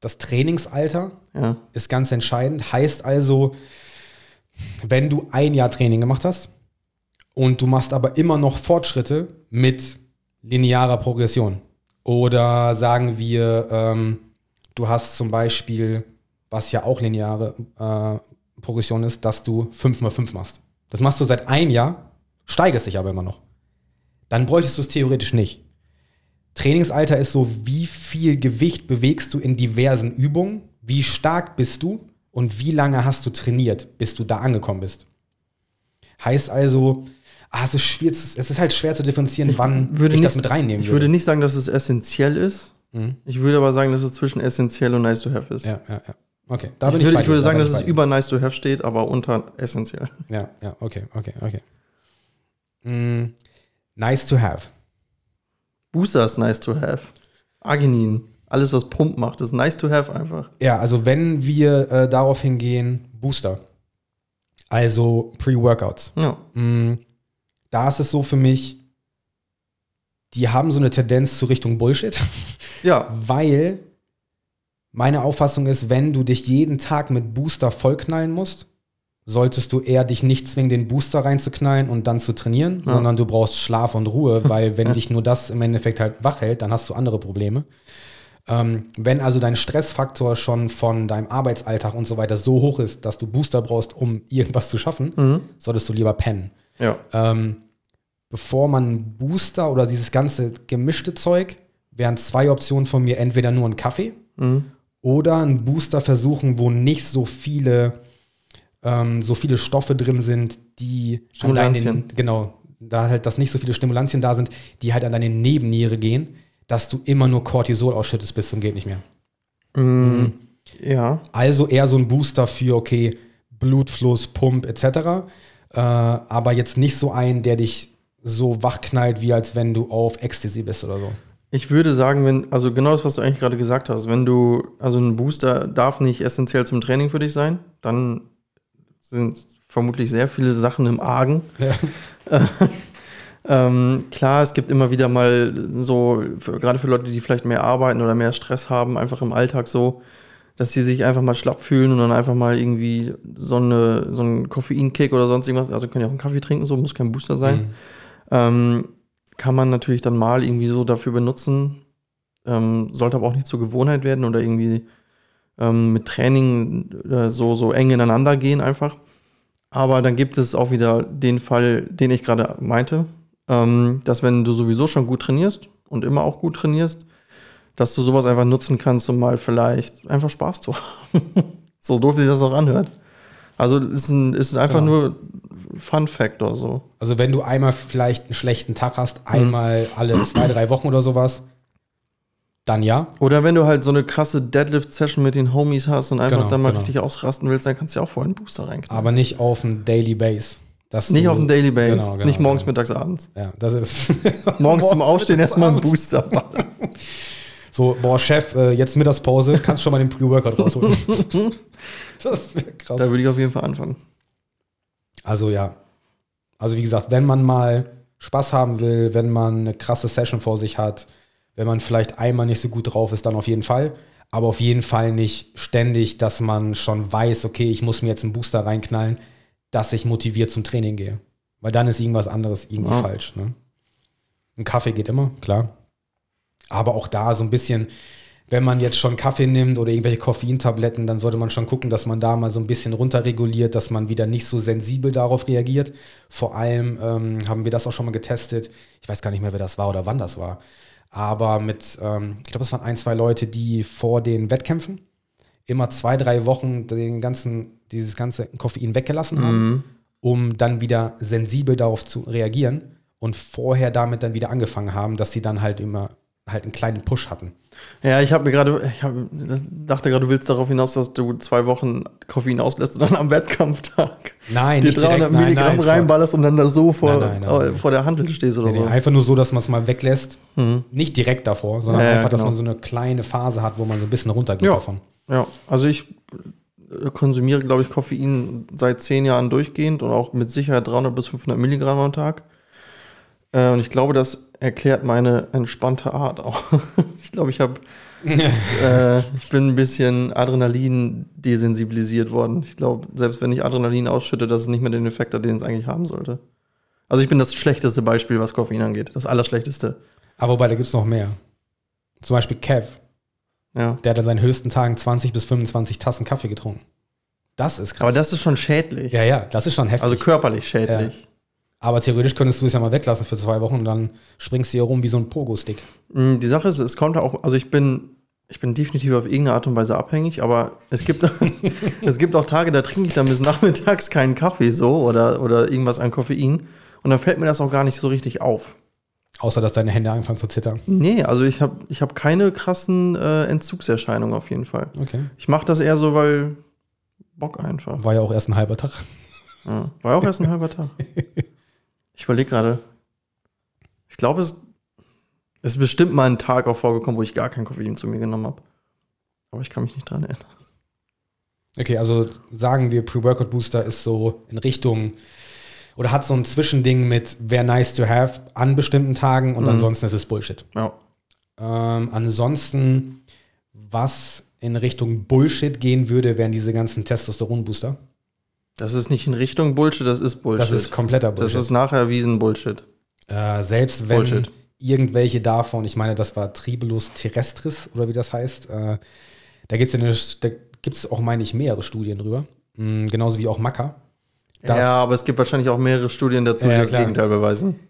das Trainingsalter Ja, ist ganz entscheidend. Heißt also, wenn du ein Jahr Training gemacht hast und du machst aber immer noch Fortschritte mit linearer Progression. Oder sagen wir, ähm, du hast zum Beispiel, was ja auch lineare äh, Progression ist, dass du 5x5 machst. Das machst du seit einem Jahr, steigerst dich aber immer noch. Dann bräuchtest du es theoretisch nicht. Trainingsalter ist so, wie viel Gewicht bewegst du in diversen Übungen, wie stark bist du und wie lange hast du trainiert, bis du da angekommen bist. Heißt also, ah, es, ist schwer, zu- es ist halt schwer zu differenzieren, wann würde ich das nicht- mit reinnehmen ich würde nicht sagen, dass es essentiell ist. Mhm. Ich würde aber sagen, dass es zwischen essentiell und nice to have ist. Ja, ja, ja. Okay, da ich, bin ich, würde, ich dir, würde da sagen, bin dass ich es über nice to have steht, aber unter essentiell. Ja, ja, okay, okay, okay. Mm, nice to have. Booster ist nice to have. Arginin, alles was Pump macht, ist nice to have einfach. Ja, also wenn wir äh, darauf hingehen, Booster. Also Pre-Workouts. Ja. Mm, Da ist es so für mich, die haben so eine Tendenz zu Richtung Bullshit, Ja, weil Meine Auffassung ist, wenn du dich jeden Tag mit Booster vollknallen musst, solltest du eher dich nicht zwingen, den Booster reinzuknallen und dann zu trainieren, Ja. sondern du brauchst Schlaf und Ruhe, weil wenn dich nur das im Endeffekt halt wach hält, dann hast du andere Probleme. Ähm, wenn also dein Stressfaktor schon von deinem Arbeitsalltag und so weiter so hoch ist, dass du Booster brauchst, um irgendwas zu schaffen, Mhm. solltest du lieber pennen. Ja. Ähm, bevor man Booster oder dieses ganze gemischte Zeug, wären zwei Optionen von mir, entweder nur ein Kaffee Mhm. Oder einen Booster versuchen, wo nicht so viele, ähm, so viele Stoffe drin sind, die an deinen, genau, da halt, dass nicht so viele Stimulantien da sind, die halt an deine Nebenniere gehen, dass du immer nur Cortisol ausschüttest bis zum geht nicht mehr. Mhm. Ja. Also eher so ein Booster für, okay, Blutfluss, Pump etc. Äh, aber jetzt nicht so ein, der dich so wachknallt, wie als wenn du auf Ecstasy bist oder so. Ich würde sagen, wenn, also genau das, was du eigentlich gerade gesagt hast, wenn du, also ein Booster darf nicht essentiell zum Training für dich sein, dann sind vermutlich sehr viele Sachen im Argen. Ja. Ähm, klar, es gibt immer wieder mal so, für, gerade für Leute, die vielleicht mehr arbeiten oder mehr Stress haben, einfach im Alltag so, dass sie sich einfach mal schlapp fühlen und dann einfach mal irgendwie so, eine, so einen Koffeinkick oder sonst irgendwas, also können ja auch einen Kaffee trinken, so muss kein Booster sein. Mhm. Ähm, kann man natürlich dann mal irgendwie so dafür benutzen. Ähm, sollte aber auch nicht zur Gewohnheit werden oder irgendwie ähm, mit Training äh, so, so eng ineinander gehen einfach. Aber dann gibt es auch wieder den Fall, den ich gerade meinte, ähm, dass wenn du sowieso schon gut trainierst und immer auch gut trainierst, dass du sowas einfach nutzen kannst, um mal vielleicht einfach Spaß zu haben. so doof sich das auch anhört. Also ist, ein, ist einfach Genau. nur Fun Factor so. Also wenn du einmal vielleicht einen schlechten Tag hast, einmal alle zwei, drei Wochen oder sowas, dann ja. Oder wenn du halt so eine krasse Deadlift-Session mit den Homies hast und einfach Genau, dann mal genau. richtig ausrasten willst, dann kannst du ja auch vorher einen Booster reinknallen. Aber nicht auf dem Daily Base. Dass nicht du- auf dem Daily Base, Genau, genau, nicht morgens, genau. mittags, abends. Ja, das ist. Morgens zum Aufstehen erstmal einen. Booster. So, boah, Chef, äh, jetzt Mittagspause, kannst schon mal den Pre-Workout rausholen. das wäre krass. da würde ich auf jeden Fall anfangen. Also ja. Also wie gesagt, wenn man mal Spaß haben will, wenn man eine krasse Session vor sich hat, wenn man vielleicht einmal nicht so gut drauf ist, dann auf jeden Fall. Aber auf jeden Fall nicht ständig, dass man schon weiß, okay, ich muss mir jetzt einen Booster reinknallen, dass ich motiviert zum Training gehe. Weil dann ist irgendwas anderes irgendwie Ja. falsch. Ne? Ein Kaffee geht immer, klar. Aber auch da so ein bisschen, wenn man jetzt schon Kaffee nimmt oder irgendwelche Koffeintabletten, dann sollte man schon gucken, dass man da mal so ein bisschen runterreguliert, dass man wieder nicht so sensibel darauf reagiert. Vor allem ähm, haben wir das auch schon mal getestet. Ich weiß gar nicht mehr, wer das war oder wann das war. Aber mit, ähm, ich glaube, es waren ein, zwei Leute, die vor den Wettkämpfen immer zwei, drei Wochen den ganzen, dieses ganze Koffein weggelassen haben, Mhm. um dann wieder sensibel darauf zu reagieren und vorher damit dann wieder angefangen haben, dass sie dann halt immer halt einen kleinen Push hatten. Ja, ich habe mir gerade, ich hab, dachte gerade, du willst darauf hinaus, dass du zwei Wochen Koffein auslässt und dann am Wettkampftag Nein, dir nicht 300 direkt, nein, Milligramm nein, reinballerst und dann da so vor, Nein, äh, vor der Handel stehst oder so. einfach nur so, dass man es mal weglässt. Mhm. Nicht direkt davor, sondern Ja, ja, einfach, dass genau. man so eine kleine Phase hat, wo man so ein bisschen runtergeht Ja. davon. Ja, also ich äh, konsumiere, glaube ich, Koffein seit zehn Jahren durchgehend und auch mit Sicherheit 300 bis 500 Milligramm am Tag. Äh, und ich glaube, das erklärt meine entspannte Art auch. ich glaube, ich habe, äh, ich bin ein bisschen Adrenalin desensibilisiert worden. Ich glaube, selbst wenn ich Adrenalin ausschütte, dass es nicht mehr den Effekt hat, den es eigentlich haben sollte. Also ich bin das schlechteste Beispiel, was Koffein angeht. Das allerschlechteste. Aber wobei, da gibt es noch mehr. Zum Beispiel Kev, Ja. der hat an seinen höchsten Tagen 20 bis 25 Tassen Kaffee getrunken. Das ist krass. Aber das ist schon schädlich. ja, ja, das ist schon heftig. also körperlich schädlich. Aber theoretisch könntest du es ja mal weglassen für zwei Wochen und dann springst du hier rum wie so ein Pogo-Stick. Mm, Die Sache ist, es kommt auch, also ich bin, ich bin definitiv auf irgendeine Art und Weise abhängig, aber es gibt, es gibt auch Tage, da trinke ich dann bis nachmittags keinen Kaffee so oder, oder irgendwas an Koffein und dann fällt mir das auch gar nicht so richtig auf. Außer, dass deine Hände anfangen zu zittern. Nee, also ich habe ich hab keine krassen äh, Entzugserscheinungen auf jeden Fall. Okay. Ich mache das eher so, weil Bock einfach. War ja auch erst ein halber Tag. Ja. War ja auch erst ein halber Tag. Ich überlege gerade. Ich glaube, es ist bestimmt mal ein Tag auch vorgekommen, wo ich gar kein Koffein zu mir genommen habe. Aber ich kann mich nicht dran erinnern. Okay, also sagen wir, Pre-Workout Booster ist so in Richtung oder hat so ein Zwischending mit wäre nice to have an bestimmten Tagen und Mhm. ansonsten ist es Bullshit. Ja. Ähm, ansonsten, was in Richtung Bullshit gehen würde, wären diese ganzen Testosteron-Booster. Das ist nicht in Richtung Bullshit, das ist Bullshit. Das ist kompletter Das Bullshit. ist nachher erwiesen Bullshit. äh, selbst wenn Bullshit. irgendwelche davon, ich meine, das war Tribulus terrestris oder wie das heißt, äh, da gibt es ja da gibt's auch, meine ich, mehrere Studien drüber. Mm, genauso wie auch. Das- ja, aber es gibt wahrscheinlich auch mehrere Studien dazu, die das klar. Gegenteil beweisen.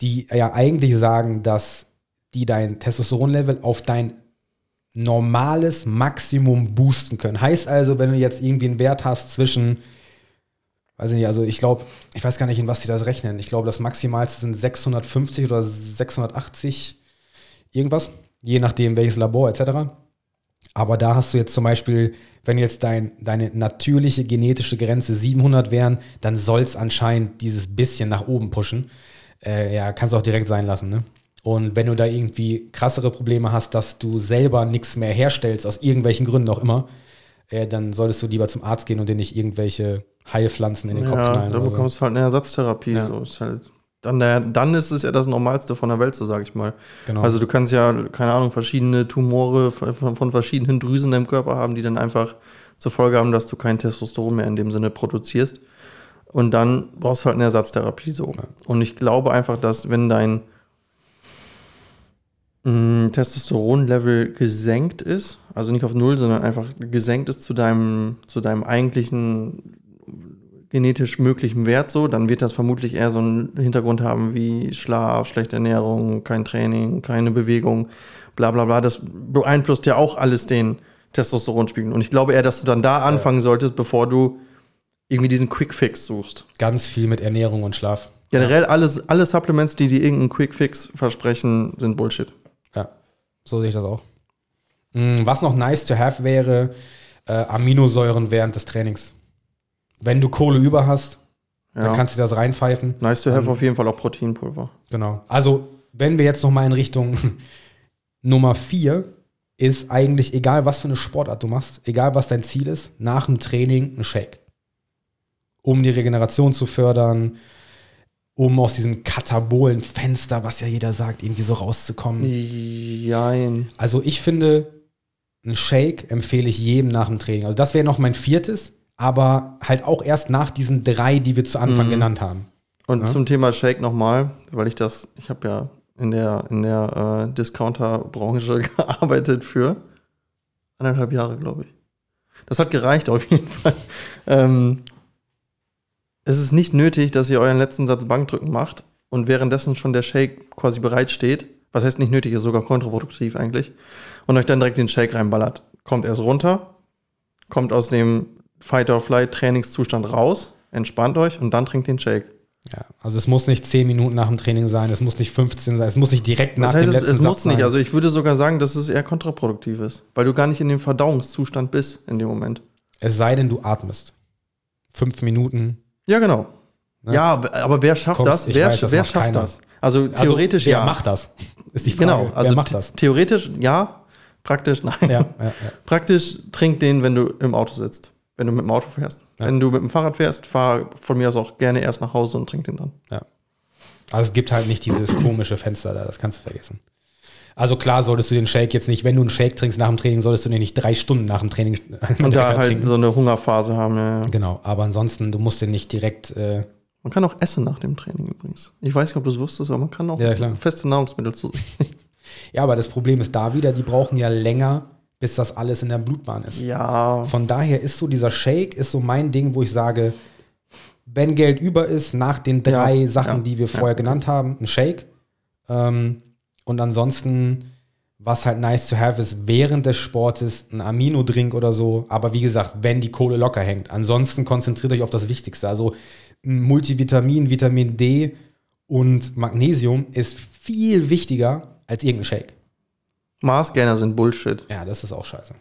die ja eigentlich sagen, dass die dein Testosteronlevel auf dein normales Maximum boosten können. Heißt also, wenn du jetzt irgendwie einen Wert hast zwischen, weiß ich nicht, also ich glaube, ich weiß gar nicht, in was die das rechnen. Ich glaube, das Maximalste sind 650 oder 680 irgendwas, je nachdem welches Labor etc. Aber da hast du jetzt zum Beispiel, wenn jetzt dein, deine natürliche genetische Grenze 700 wären, dann soll es anscheinend dieses bisschen nach oben pushen. Äh, ja, kannst du auch direkt sein lassen. Ne? Und wenn du da irgendwie krassere Probleme hast, dass du selber nichts mehr herstellst, aus irgendwelchen Gründen auch immer, äh, dann solltest du lieber zum Arzt gehen und dir nicht irgendwelche Heilpflanzen in den Kopf Ja, knallen. da oder so. bekommst du halt eine Ersatztherapie. Ja. So ist halt, dann, der, dann ist es ja das Normalste von der Welt, so sage ich mal. Genau. Also du kannst ja, keine Ahnung, verschiedene Tumore von, von verschiedenen Drüsen deinem Körper haben, die dann einfach zur Folge haben, dass du kein Testosteron mehr in dem Sinne produzierst. Und dann brauchst du halt eine Ersatztherapie so. Und ich glaube einfach, dass wenn dein Testosteronlevel gesenkt ist, also nicht auf Null, sondern einfach gesenkt ist zu deinem, zu deinem eigentlichen genetisch möglichen Wert so, dann wird das vermutlich eher so einen Hintergrund haben wie Schlaf, schlechte Ernährung, kein Training, keine Bewegung, bla bla bla. Das beeinflusst ja auch alles den Testosteronspiegel. Und ich glaube eher, dass du dann da anfangen solltest, bevor du irgendwie diesen Quick Fix suchst. Ganz viel mit Ernährung und Schlaf. Generell alles, alle Supplements, die dir irgendeinen Quick Fix versprechen, sind Bullshit. So sehe ich das auch. Mm, Was noch nice to have wäre, äh, Aminosäuren während des Trainings. Wenn du Kohle über hast, dann Ja. kannst du das reinpfeifen. Nice to have auf jeden Fall auch Proteinpulver. Genau. Also, wenn wir jetzt noch mal in Richtung Nummer 4 ist eigentlich egal, was für eine Sportart du machst, egal was dein Ziel ist, nach dem Training ein Shake. Um die Regeneration zu fördern, um aus diesem katabolen Fenster, was ja jeder sagt, irgendwie so rauszukommen. Jein. Also ich finde, ein Shake empfehle ich jedem nach dem Training. Also das wäre noch mein viertes, aber halt auch erst nach diesen drei, die wir zu Anfang Mhm. genannt haben. Und Ja. zum Thema Shake nochmal, weil ich das, ich habe ja in der, in der äh, Discounter-Branche gearbeitet für anderthalb Jahre, glaube ich. Das hat gereicht auf jeden Fall. Ähm, es ist nicht nötig, dass ihr euren letzten Satz Bankdrücken macht und währenddessen schon der Shake quasi bereitsteht. Was heißt nicht nötig, ist sogar kontraproduktiv eigentlich. Und euch dann direkt den Shake reinballert. Kommt erst runter, kommt aus dem Fight-or-Flight-Trainingszustand raus, entspannt euch und dann trinkt den Shake. Ja, also es muss nicht 10 Minuten nach dem Training sein, es muss nicht 15 sein, es muss nicht direkt nach Das heißt, dem es, letzten es Satz muss nicht. Also ich würde sogar sagen, dass es eher kontraproduktiv ist, weil du gar nicht in dem Verdauungszustand bist in dem Moment. es sei denn, du atmest. Fünf Minuten. Ja, genau. Ne? Ja, aber wer schafft Kommst, das? Wer, weiß, das wer schafft keiner. das? Also Also, theoretisch wer ja. macht das? Ist die Frage. Genau, also wer macht das? theoretisch ja, praktisch nein. Ja, ja, ja. Praktisch trink den, wenn du im Auto sitzt, wenn du mit dem Auto fährst. Ja. Wenn du mit dem Fahrrad fährst, fahr von mir aus auch gerne erst nach Hause und trink den dann. Also es gibt halt nicht dieses komische Fenster da, das kannst du vergessen. Also klar solltest du den Shake jetzt nicht, wenn du einen Shake trinkst nach dem Training, solltest du den nicht drei Stunden nach dem Training Und da halt so eine Hungerphase haben. Ja, ja. Genau, aber ansonsten, du musst den nicht direkt, äh, Man kann auch essen nach dem Training übrigens. Ich weiß nicht, ob du es wusstest, aber man kann auch Ja, feste Nahrungsmittel zu sich ja, aber das Problem ist da wieder, die brauchen ja länger, bis das alles in der Blutbahn ist. Ja, Von daher ist so dieser Shake, ist so mein Ding, wo ich sage, wenn Geld über ist, nach den drei Ja, Sachen, ja, die wir ja, vorher okay. genannt haben, ein Shake. Ähm, und ansonsten, was halt nice to have ist, während des Sportes ein Amino-Drink oder so. Aber wie gesagt, wenn die Kohle locker hängt. Ansonsten konzentriert euch auf das Wichtigste. Also ein Multivitamin, Vitamin D und Magnesium ist viel wichtiger als irgendein Shake. Maßgainer sind Bullshit. Ja, das ist auch scheiße.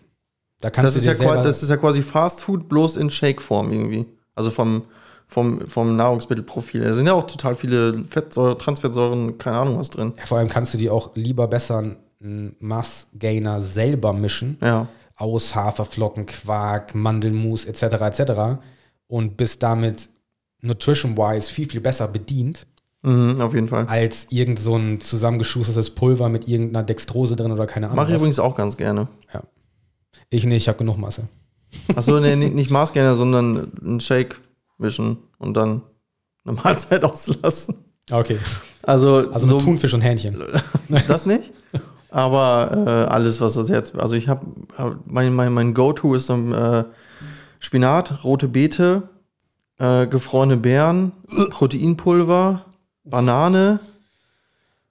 Da kannst Das du ist, ja, das ist ja quasi Fast Food bloß in Shake-Form irgendwie. Also vom, vom, vom Nahrungsmittelprofil. Da sind ja auch total viele Fettsäuren, Transfettsäuren, keine Ahnung was drin. Ja, vor allem kannst du dir auch lieber besser einen Mass-Gainer selber mischen. Ja. Aus Haferflocken, Quark, Mandelmus etc. etc. und bist damit nutrition-wise viel, viel besser bedient, Mhm, auf jeden Fall. als irgend so ein zusammengeschustertes Pulver mit irgendeiner Dextrose drin oder keine Ahnung. Mache ich übrigens auch ganz gerne. Ich nicht, ich habe genug Masse. Achso, nee, nicht, nicht Maßgainer, sondern ein Shake mischen und dann eine Mahlzeit auslassen. Okay. Also, Also so, Thunfisch und Hähnchen. das nicht. Aber äh, alles, was das Herz. Also ich habe hab, mein, mein, mein Go-To ist dann äh, Spinat, rote Beete, äh, gefrorene Beeren, Proteinpulver, Banane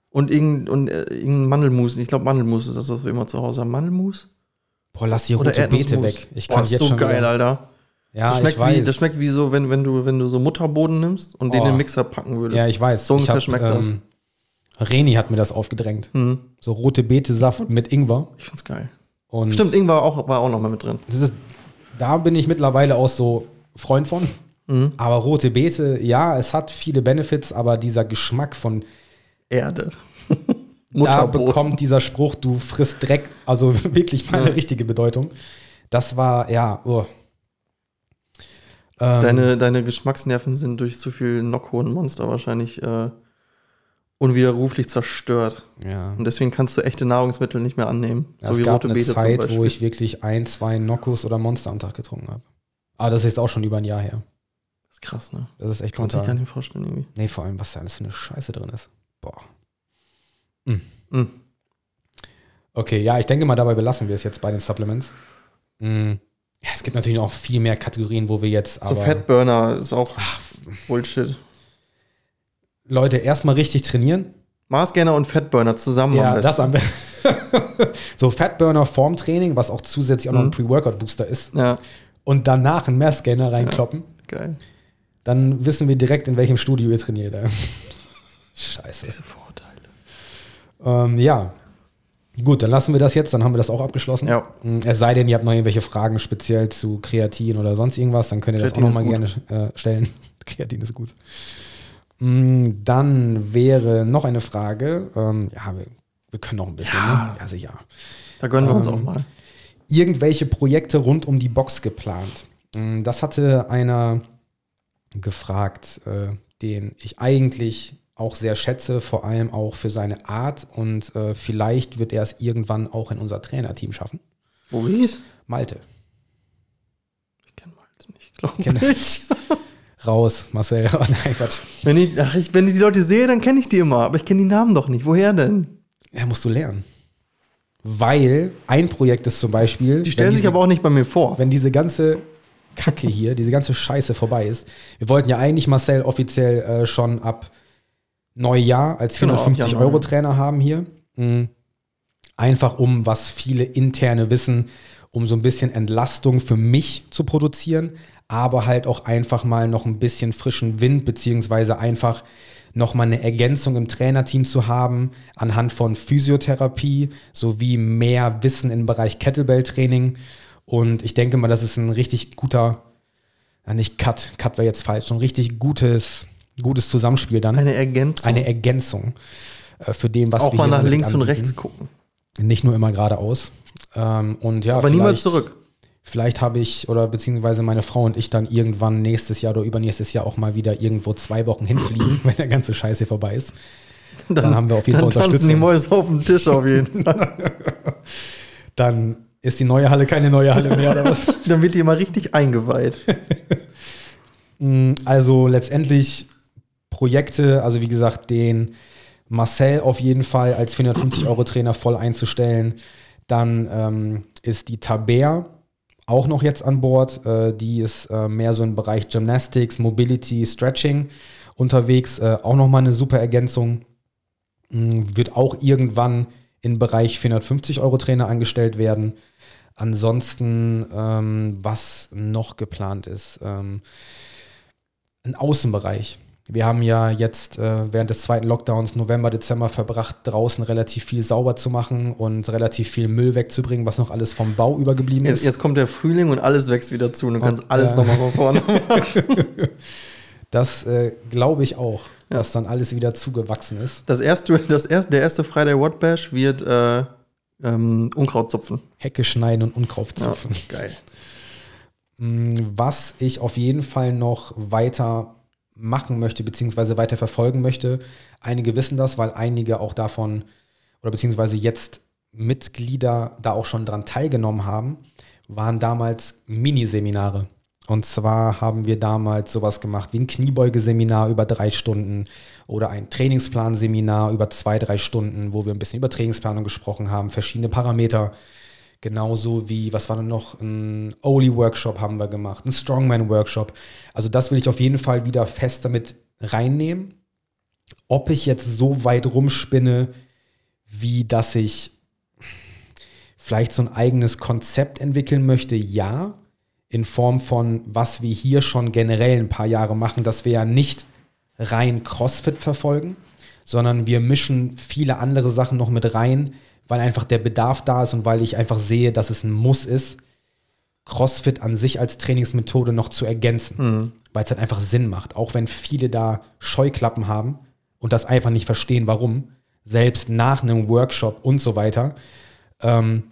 und irgendein, und, äh, irgendein Mandelmus. Ich glaube, Mandelmus ist das, was wir immer zu Hause haben. Mandelmus? Boah, lass die rote Beete weg. Ich Boah, kann ist jetzt so schon geil, wieder- Alter. Ja, das, schmeckt ich weiß. wie, das schmeckt wie so, wenn, wenn, du, wenn du so Mutterboden nimmst und den Oh. in den Mixer packen würdest. ja, ich weiß. So ungefähr schmeckt das. Reni hat mir das aufgedrängt. Hm, So rote Beete-Saft mit Ingwer. ich find's geil. Und Stimmt, Ingwer auch, war auch noch mal mit drin. Das ist, da bin ich mittlerweile auch so Freund von. Mhm. Aber rote Beete, ja, es hat viele Benefits, aber dieser Geschmack von, Erde. da bekommt dieser Spruch, du frisst Dreck, also wirklich mal eine Ja. richtige Bedeutung. Das war, ja, oh. Ähm, Deine, deine Geschmacksnerven sind durch zu viel Nocco und Monster wahrscheinlich äh, unwiderruflich zerstört. ja. Und deswegen kannst du echte Nahrungsmittel nicht mehr annehmen. Ja, es gab eine zum Zeit, wo ich wirklich ein, zwei Noccos oder Monster am Tag getrunken habe. Aber das ist jetzt auch schon über ein Jahr her. Das ist krass, ne? Das ist echt Kann man sich gar nicht vorstellen irgendwie. Nee, vor allem, was da alles für eine Scheiße drin ist. Boah. Mhm. Okay, ja, ich denke mal, dabei belassen wir es jetzt bei den Supplements. Mm. Ja, es gibt natürlich noch viel mehr Kategorien, wo wir jetzt. So Fatburner ist auch Bullshit. Leute, erstmal richtig trainieren. Maßgainer und Fatburner zusammen am Ja, besten. das am besten. so Fatburner Formtraining, was auch zusätzlich auch noch ein Mhm. Pre-Workout-Booster ist. ja, Und danach einen Mass-Gainer reinkloppen. geil. Dann wissen wir direkt, in welchem Studio ihr trainiert. Scheiße. Diese Vorurteile. Ähm, ja. Gut, dann lassen wir das jetzt, dann haben wir das auch abgeschlossen. Ja. Mm, Es sei denn, ihr habt noch irgendwelche Fragen speziell zu Kreatin oder sonst irgendwas, dann könnt ihr das Kreatin auch nochmal gerne äh, stellen. Kreatin ist gut. Mm, Dann wäre noch eine Frage. Ähm, ja, wir, wir können noch ein bisschen. Ja. Ne? Ja, sicher. Da gönnen wir uns Ähm, auch mal. Irgendwelche Projekte rund um die Box geplant. Mm, Das hatte einer gefragt, äh, den ich eigentlich auch sehr schätze, vor allem auch für seine Art und äh, vielleicht wird er es irgendwann auch in unser Trainerteam schaffen. Maurice? Malte. Ich kenne Malte nicht, glaube Kenn- ich. Raus, Marcel. Oh, nein, Quatsch. Wenn ich, ach, ich, wenn ich die Leute sehe, dann kenne ich die immer. Aber ich kenne die Namen doch nicht. Woher denn? Ja, musst du lernen. Weil ein Projekt ist zum Beispiel. Die stellen wenn sich diese- aber auch nicht bei mir vor. wenn diese ganze Kacke hier, diese ganze Scheiße vorbei ist. Wir wollten ja eigentlich Marcel offiziell äh, schon ab Neujahr als Genau, ab 450 Januar. Euro Trainer haben hier. Mhm. Einfach um, was viele interne wissen, um so ein bisschen Entlastung für mich zu produzieren, aber halt auch einfach mal noch ein bisschen frischen Wind, beziehungsweise einfach noch mal eine Ergänzung im Trainerteam zu haben, anhand von Physiotherapie sowie mehr Wissen im Bereich Kettlebell-Training. Und ich denke mal, das ist ein richtig guter, nicht Cut, Cut wäre jetzt falsch, ein richtig gutes, gutes Zusammenspiel dann. Eine Ergänzung. Eine Ergänzung äh, für dem, was auch wir mal hier nach links und anbieten. rechts gucken. Nicht nur immer geradeaus. Ähm, und ja, Aber niemals zurück. Vielleicht habe ich oder beziehungsweise meine Frau und ich dann irgendwann nächstes Jahr oder übernächstes Jahr auch mal wieder irgendwo zwei Wochen hinfliegen, wenn der ganze Scheiß hier vorbei ist. Dann, haben wir auf jeden Dann Fall tanzen die Unterstützung. Mäuse auf dem Tisch auf jeden Fall. Dann ist die neue Halle keine neue Halle mehr oder was? Dann wird die mal richtig eingeweiht. Mm, Also letztendlich Projekte, also wie gesagt, den Marcel auf jeden Fall als 450 Euro Trainer voll einzustellen. Dann ähm, ist die Taber auch noch jetzt an Bord. Äh, die ist äh, mehr so im Bereich Gymnastics, Mobility, Stretching unterwegs. Äh, auch nochmal eine super Ergänzung. Mm, Wird auch irgendwann im Bereich 450 Euro Trainer angestellt werden. Ansonsten, ähm, was noch geplant ist, ähm, ein Außenbereich. Wir haben ja jetzt äh, während des zweiten Lockdowns November, Dezember verbracht, draußen relativ viel sauber zu machen und relativ viel Müll wegzubringen, was noch alles vom Bau übergeblieben ist. jetzt kommt der Frühling und alles wächst wieder zu. Und du kannst Und, alles äh, nochmal von vorne machen. Das äh, glaube ich auch, dass dann alles wieder zugewachsen ist. Das erste, das erste, der erste Friday What Bash wird äh, ähm, Unkraut zupfen. Hecke schneiden und Unkraut Ja, zupfen. geil. Mm, Was ich auf jeden Fall noch weiter machen möchte, beziehungsweise weiter verfolgen möchte. Einige wissen das, weil einige auch davon oder beziehungsweise jetzt Mitglieder da auch schon dran teilgenommen haben, waren damals Miniseminare. Und zwar haben wir damals sowas gemacht wie ein Kniebeugeseminar über drei Stunden oder ein Trainingsplanseminar über zwei, drei Stunden, wo wir ein bisschen über Trainingsplanung gesprochen haben, verschiedene Parameter. Genauso wie, was war denn noch? Ein Oli-Workshop haben wir gemacht, ein Strongman-Workshop. Also das will ich auf jeden Fall wieder fest damit reinnehmen. Ob ich jetzt so weit rumspinne, wie dass ich vielleicht so ein eigenes Konzept entwickeln möchte, ja in Form von, was wir hier schon generell ein paar Jahre machen, dass wir ja nicht rein CrossFit verfolgen, sondern wir mischen viele andere Sachen noch mit rein, weil einfach der Bedarf da ist und weil ich einfach sehe, dass es ein Muss ist, CrossFit an sich als Trainingsmethode noch zu ergänzen, mhm. weil es halt einfach Sinn macht, auch wenn viele da Scheuklappen haben und das einfach nicht verstehen, warum, selbst nach einem Workshop und so weiter. Ähm,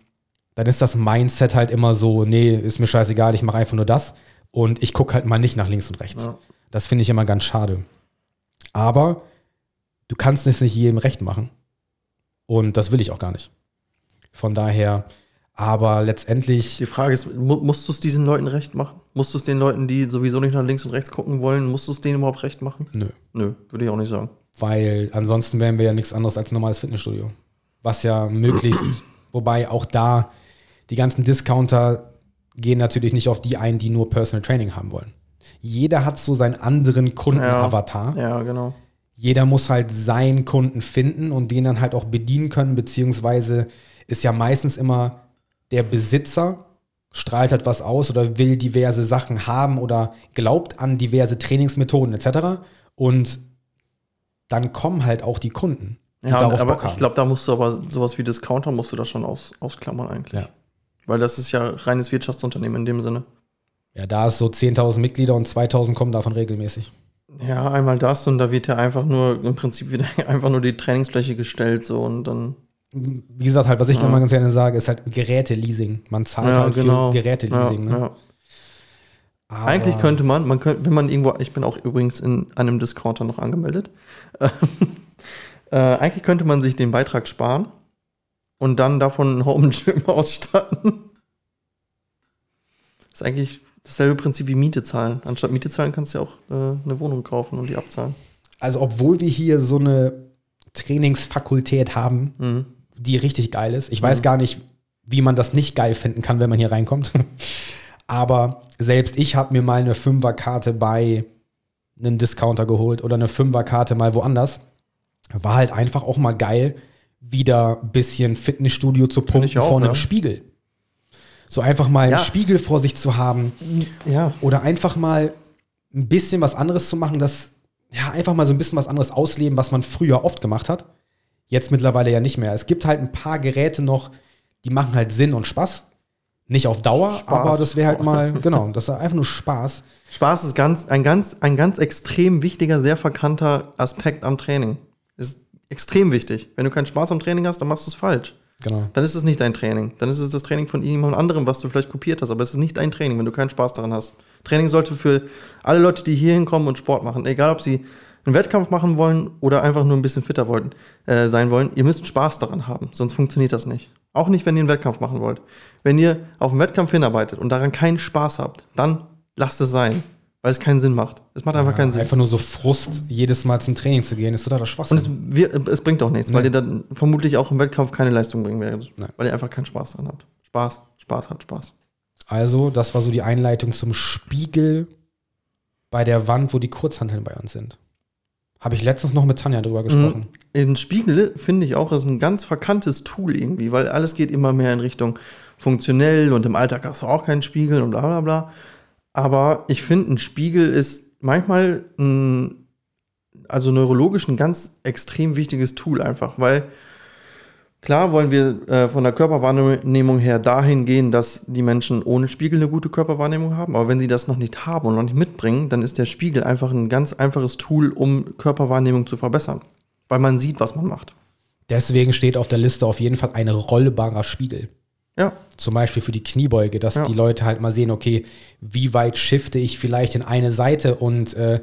dann ist das Mindset halt immer so, nee, ist mir scheißegal, ich mache einfach nur das und ich gucke halt mal nicht nach links und rechts. Ja. Das finde ich immer ganz schade. Aber du kannst es nicht jedem recht machen. Und das will ich auch gar nicht. Von daher, aber letztendlich. Die Frage ist, musst du es diesen Leuten recht machen? Musst du es den Leuten, die sowieso nicht nach links und rechts gucken wollen, musst du es denen überhaupt recht machen? Nö. Nö, würde ich auch nicht sagen. Weil ansonsten wären wir ja nichts anderes als ein normales Fitnessstudio. Was ja möglichst, wobei auch da die ganzen Discounter gehen natürlich nicht auf die ein, die nur Personal Training haben wollen. Jeder hat so seinen anderen Kundenavatar. Ja, ja, genau. Jeder muss halt seinen Kunden finden und den dann halt auch bedienen können, beziehungsweise ist ja meistens immer der Besitzer strahlt halt was aus oder will diverse Sachen haben oder glaubt an diverse Trainingsmethoden etc. Und dann kommen halt auch die Kunden. Die ja, aber ich glaube, da musst du aber sowas wie Discounter musst du da schon aus, ausklammern eigentlich. Ja. Weil das ist ja reines Wirtschaftsunternehmen in dem Sinne. Ja, da ist so 10.000 Mitglieder und 2.000 kommen davon regelmäßig. Ja, einmal das und da wird ja einfach nur im Prinzip wieder einfach nur die Trainingsfläche gestellt so und dann. Wie gesagt, halt, was ich ja. immer ganz gerne sage, ist halt Geräteleasing. Man zahlt ja, halt genau. für Geräteleasing. Ja, ne? Eigentlich könnte man, man könnte, wenn man irgendwo, ich bin auch übrigens in einem Discounter noch angemeldet. äh, eigentlich könnte man sich den Beitrag sparen und dann davon ein Home Gym ausstatten. Das ist eigentlich dasselbe Prinzip wie Miete zahlen. Anstatt Miete zahlen kannst du ja auch äh, eine Wohnung kaufen und die abzahlen. Also, obwohl wir hier so eine Trainingsfakultät haben, mhm. die richtig geil ist. Ich mhm. weiß gar nicht, wie man das nicht geil finden kann, wenn man hier reinkommt. Aber selbst ich habe mir mal eine Fünferkarte bei einem Discounter geholt oder eine Fünferkarte mal woanders. War halt einfach auch mal geil, wieder ein bisschen Fitnessstudio zu pumpen auch, vor einem ja. Spiegel. So einfach mal ja. einen Spiegel vor sich zu haben. Ja. Oder einfach mal ein bisschen was anderes zu machen, das, ja, einfach mal so ein bisschen was anderes ausleben, was man früher oft gemacht hat. Jetzt mittlerweile ja nicht mehr. Es gibt halt ein paar Geräte noch, die machen halt Sinn und Spaß. Nicht auf Dauer, Spaß. aber das wäre halt mal, genau, das ist einfach nur Spaß. Spaß ist ganz, ein, ganz, ein ganz extrem wichtiger, sehr verkannter Aspekt am Training. Ist extrem wichtig. Wenn du keinen Spaß am Training hast, dann machst du es falsch. Genau. Dann ist es nicht dein Training. Dann ist es das Training von jemand anderem, was du vielleicht kopiert hast. Aber es ist nicht dein Training, wenn du keinen Spaß daran hast. Training sollte für alle Leute, die hier hinkommen und Sport machen, egal ob sie einen Wettkampf machen wollen oder einfach nur ein bisschen fitter wollen, äh, sein wollen, ihr müsst Spaß daran haben. Sonst funktioniert das nicht. Auch nicht, wenn ihr einen Wettkampf machen wollt. Wenn ihr auf einen Wettkampf hinarbeitet und daran keinen Spaß habt, dann lasst es sein weil es keinen Sinn macht. Es macht einfach ja, keinen Sinn. Einfach nur so Frust, jedes Mal zum Training zu gehen, ist totaler Schwachsinn. Und es, es bringt auch nichts, nee. weil ihr dann vermutlich auch im Wettkampf keine Leistung bringen werdet. Nee. Weil ihr einfach keinen Spaß dran habt. Spaß, Spaß hat Spaß. Also, das war so die Einleitung zum Spiegel bei der Wand, wo die Kurzhanteln bei uns sind. Habe ich letztens noch mit Tanja drüber gesprochen. Mhm. Ein Spiegel, finde ich auch, ist ein ganz verkanntes Tool irgendwie, weil alles geht immer mehr in Richtung funktionell und im Alltag hast du auch keinen Spiegel und bla bla bla. Aber ich finde, ein Spiegel ist manchmal ein, also neurologisch ein ganz extrem wichtiges Tool einfach, weil klar wollen wir äh, von der Körperwahrnehmung her dahin gehen, dass die Menschen ohne Spiegel eine gute Körperwahrnehmung haben. Aber wenn sie das noch nicht haben und noch nicht mitbringen, dann ist der Spiegel einfach ein ganz einfaches Tool, um Körperwahrnehmung zu verbessern, weil man sieht, was man macht. Deswegen steht auf der Liste auf jeden Fall ein rollbarer Spiegel. Ja. Zum Beispiel für die Kniebeuge, dass ja. die Leute halt mal sehen, okay, wie weit shifte ich vielleicht in eine Seite und äh,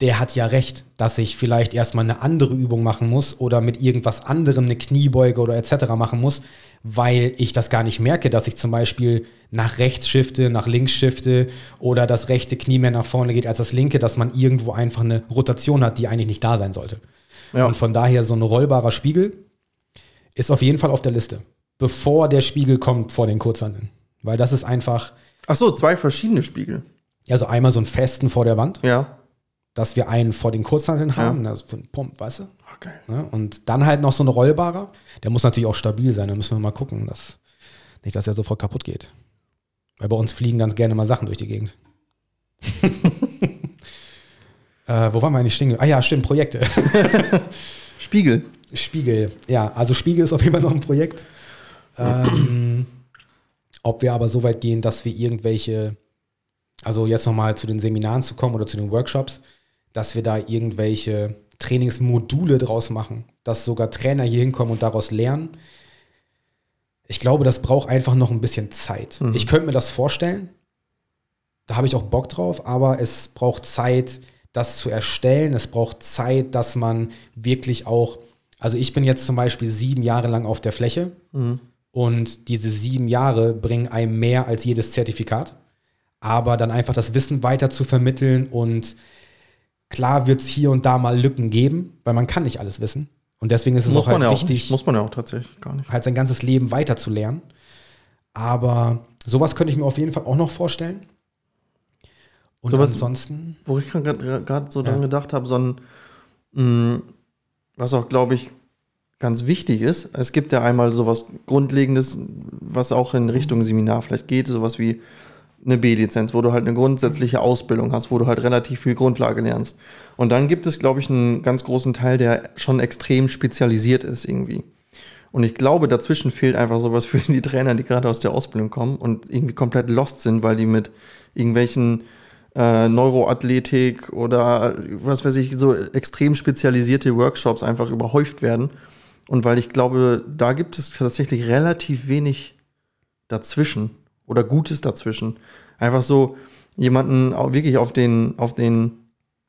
der hat ja recht, dass ich vielleicht erstmal eine andere Übung machen muss oder mit irgendwas anderem eine Kniebeuge oder etc. machen muss, weil ich das gar nicht merke, dass ich zum Beispiel nach rechts shifte, nach links shifte oder das rechte Knie mehr nach vorne geht als das linke, dass man irgendwo einfach eine Rotation hat, die eigentlich nicht da sein sollte. Ja. Und von daher so ein rollbarer Spiegel ist auf jeden Fall auf der Liste, bevor der Spiegel kommt vor den Kurzhandeln. Weil das ist einfach. Ach so, zwei verschiedene Spiegel. Also einmal so einen festen vor der Wand. Ja dass wir einen vor den Kurzhanteln haben, ja. also für den Pump, weißt du? Okay. Ne? Und dann halt noch so ein rollbarer. Der muss natürlich auch stabil sein. Da müssen wir mal gucken, dass nicht, dass er sofort kaputt geht. Weil bei uns fliegen ganz gerne mal Sachen durch die Gegend. äh, wo waren wir eigentlich stehen? Ah ja, stimmt, Projekte. Spiegel. Spiegel, ja. Also Spiegel ist auf jeden Fall noch ein Projekt. Ähm, ob wir aber so weit gehen, dass wir irgendwelche, also jetzt nochmal zu den Seminaren zu kommen oder zu den Workshops, dass wir da irgendwelche Trainingsmodule draus machen, dass sogar Trainer hier hinkommen und daraus lernen. Ich glaube, das braucht einfach noch ein bisschen Zeit. Mhm. Ich könnte mir das vorstellen. Da habe ich auch Bock drauf, aber es braucht Zeit, das zu erstellen. Es braucht Zeit, dass man wirklich auch, also ich bin jetzt zum Beispiel sieben Jahre lang auf der Fläche mhm. Und diese sieben Jahre bringen einem mehr als jedes Zertifikat. Aber dann einfach das Wissen weiter zu vermitteln und Klar wird es hier und da mal Lücken geben, weil man kann nicht alles wissen. Und deswegen ist es muss auch halt ja wichtig, auch muss man ja auch tatsächlich gar nicht. halt sein ganzes Leben weiter zu lernen. Aber sowas könnte ich mir auf jeden Fall auch noch vorstellen. Und so ansonsten. Wo ich gerade so dran ja. gedacht habe, so ein, mh, mm, was auch, glaube ich, ganz wichtig ist. Es gibt ja einmal sowas Grundlegendes, was auch in Richtung Seminar vielleicht geht, sowas wie eine B-Lizenz, wo du halt eine grundsätzliche Ausbildung hast, wo du halt relativ viel Grundlage lernst. Und dann gibt es, glaube ich, einen ganz großen Teil, der schon extrem spezialisiert ist irgendwie. Und ich glaube, dazwischen fehlt einfach sowas für die Trainer, die gerade aus der Ausbildung kommen und irgendwie komplett lost sind, weil die mit irgendwelchen äh, Neuroathletik oder was weiß ich, so extrem spezialisierte Workshops einfach überhäuft werden. Und weil ich glaube, da gibt es tatsächlich relativ wenig dazwischen oder Gutes dazwischen. Einfach so jemanden wirklich auf den, auf den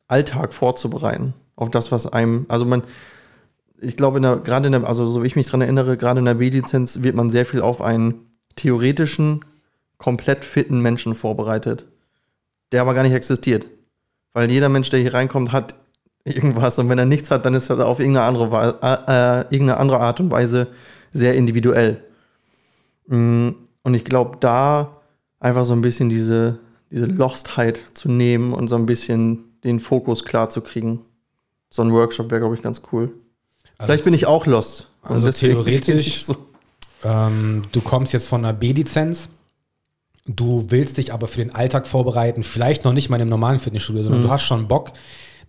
Alltag vorzubereiten. Auf das, was einem, also man, ich glaube, gerade in der, also so wie ich mich dran erinnere, gerade in der B-Lizenz wird man sehr viel auf einen theoretischen, komplett fitten Menschen vorbereitet, der aber gar nicht existiert. Weil jeder Mensch, der hier reinkommt, hat irgendwas und wenn er nichts hat, dann ist er auf irgendeine andere, äh, äh, irgendeine andere Art und Weise sehr individuell. Mm, und ich glaube, da einfach so ein bisschen diese, diese Lostheit zu nehmen und so ein bisschen den Fokus klar zu kriegen. So ein Workshop wäre, glaube ich, ganz cool. Also Vielleicht bin ich auch lost. Also theoretisch, so. ähm, du kommst jetzt von einer B-Lizenz, du willst dich aber für den Alltag vorbereiten, vielleicht noch nicht mal in einem normalen Fitnessstudio, sondern mhm. du hast schon Bock,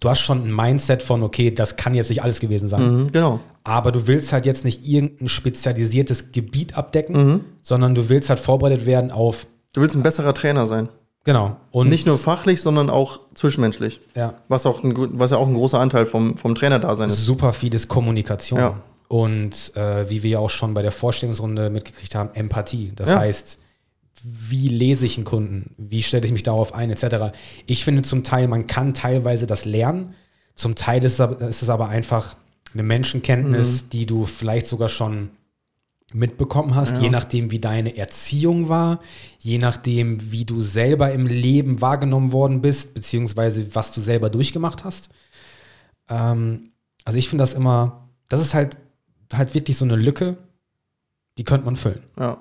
du hast schon ein Mindset von, okay, das kann jetzt nicht alles gewesen sein. Mhm, genau. Aber du willst halt jetzt nicht irgendein spezialisiertes Gebiet abdecken, mhm. sondern du willst halt vorbereitet werden auf. Du willst ein besserer Trainer sein. Genau. Und nicht nur fachlich, sondern auch zwischenmenschlich. Ja. Was, auch ein, was ja auch ein großer Anteil vom, vom Trainer-Dasein ist. Super vieles Kommunikation. Ja. Und äh, wie wir ja auch schon bei der Vorstellungsrunde mitgekriegt haben, Empathie. Das ja. heißt, wie lese ich einen Kunden, wie stelle ich mich darauf ein, etc. Ich finde zum Teil, man kann teilweise das lernen, zum Teil ist es aber einfach eine Menschenkenntnis, mhm. die du vielleicht sogar schon mitbekommen hast, ja. je nachdem, wie deine Erziehung war, je nachdem, wie du selber im Leben wahrgenommen worden bist, beziehungsweise was du selber durchgemacht hast. Ähm, also ich finde das immer, das ist halt, halt wirklich so eine Lücke, die könnte man füllen. Ja.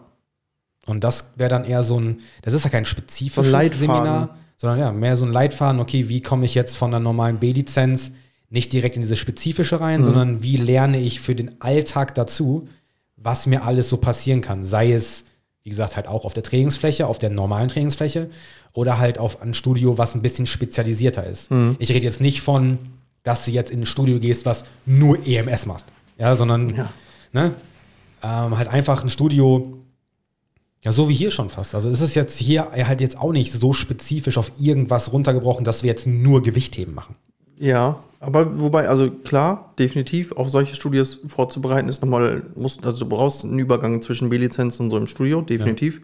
Und das wäre dann eher so ein, das ist ja kein spezifisches Seminar, sondern ja, mehr so ein Leitfaden, okay, wie komme ich jetzt von der normalen B-Lizenz nicht direkt in diese spezifische rein, mhm. sondern wie lerne ich für den Alltag dazu, was mir alles so passieren kann. Sei es, wie gesagt, halt auch auf der Trainingsfläche, auf der normalen Trainingsfläche oder halt auf ein Studio, was ein bisschen spezialisierter ist. Mhm. Ich rede jetzt nicht von, dass du jetzt in ein Studio gehst, was nur EMS machst. Ja, sondern ja. Ne, ähm, halt einfach ein Studio, ja, so wie hier schon fast. Also es ist jetzt hier halt jetzt auch nicht so spezifisch auf irgendwas runtergebrochen, dass wir jetzt nur Gewichtheben machen. Ja, aber wobei, also klar, definitiv, auf solche Studios vorzubereiten ist nochmal, muss, also du brauchst einen Übergang zwischen B-Lizenz und so einem Studio, definitiv.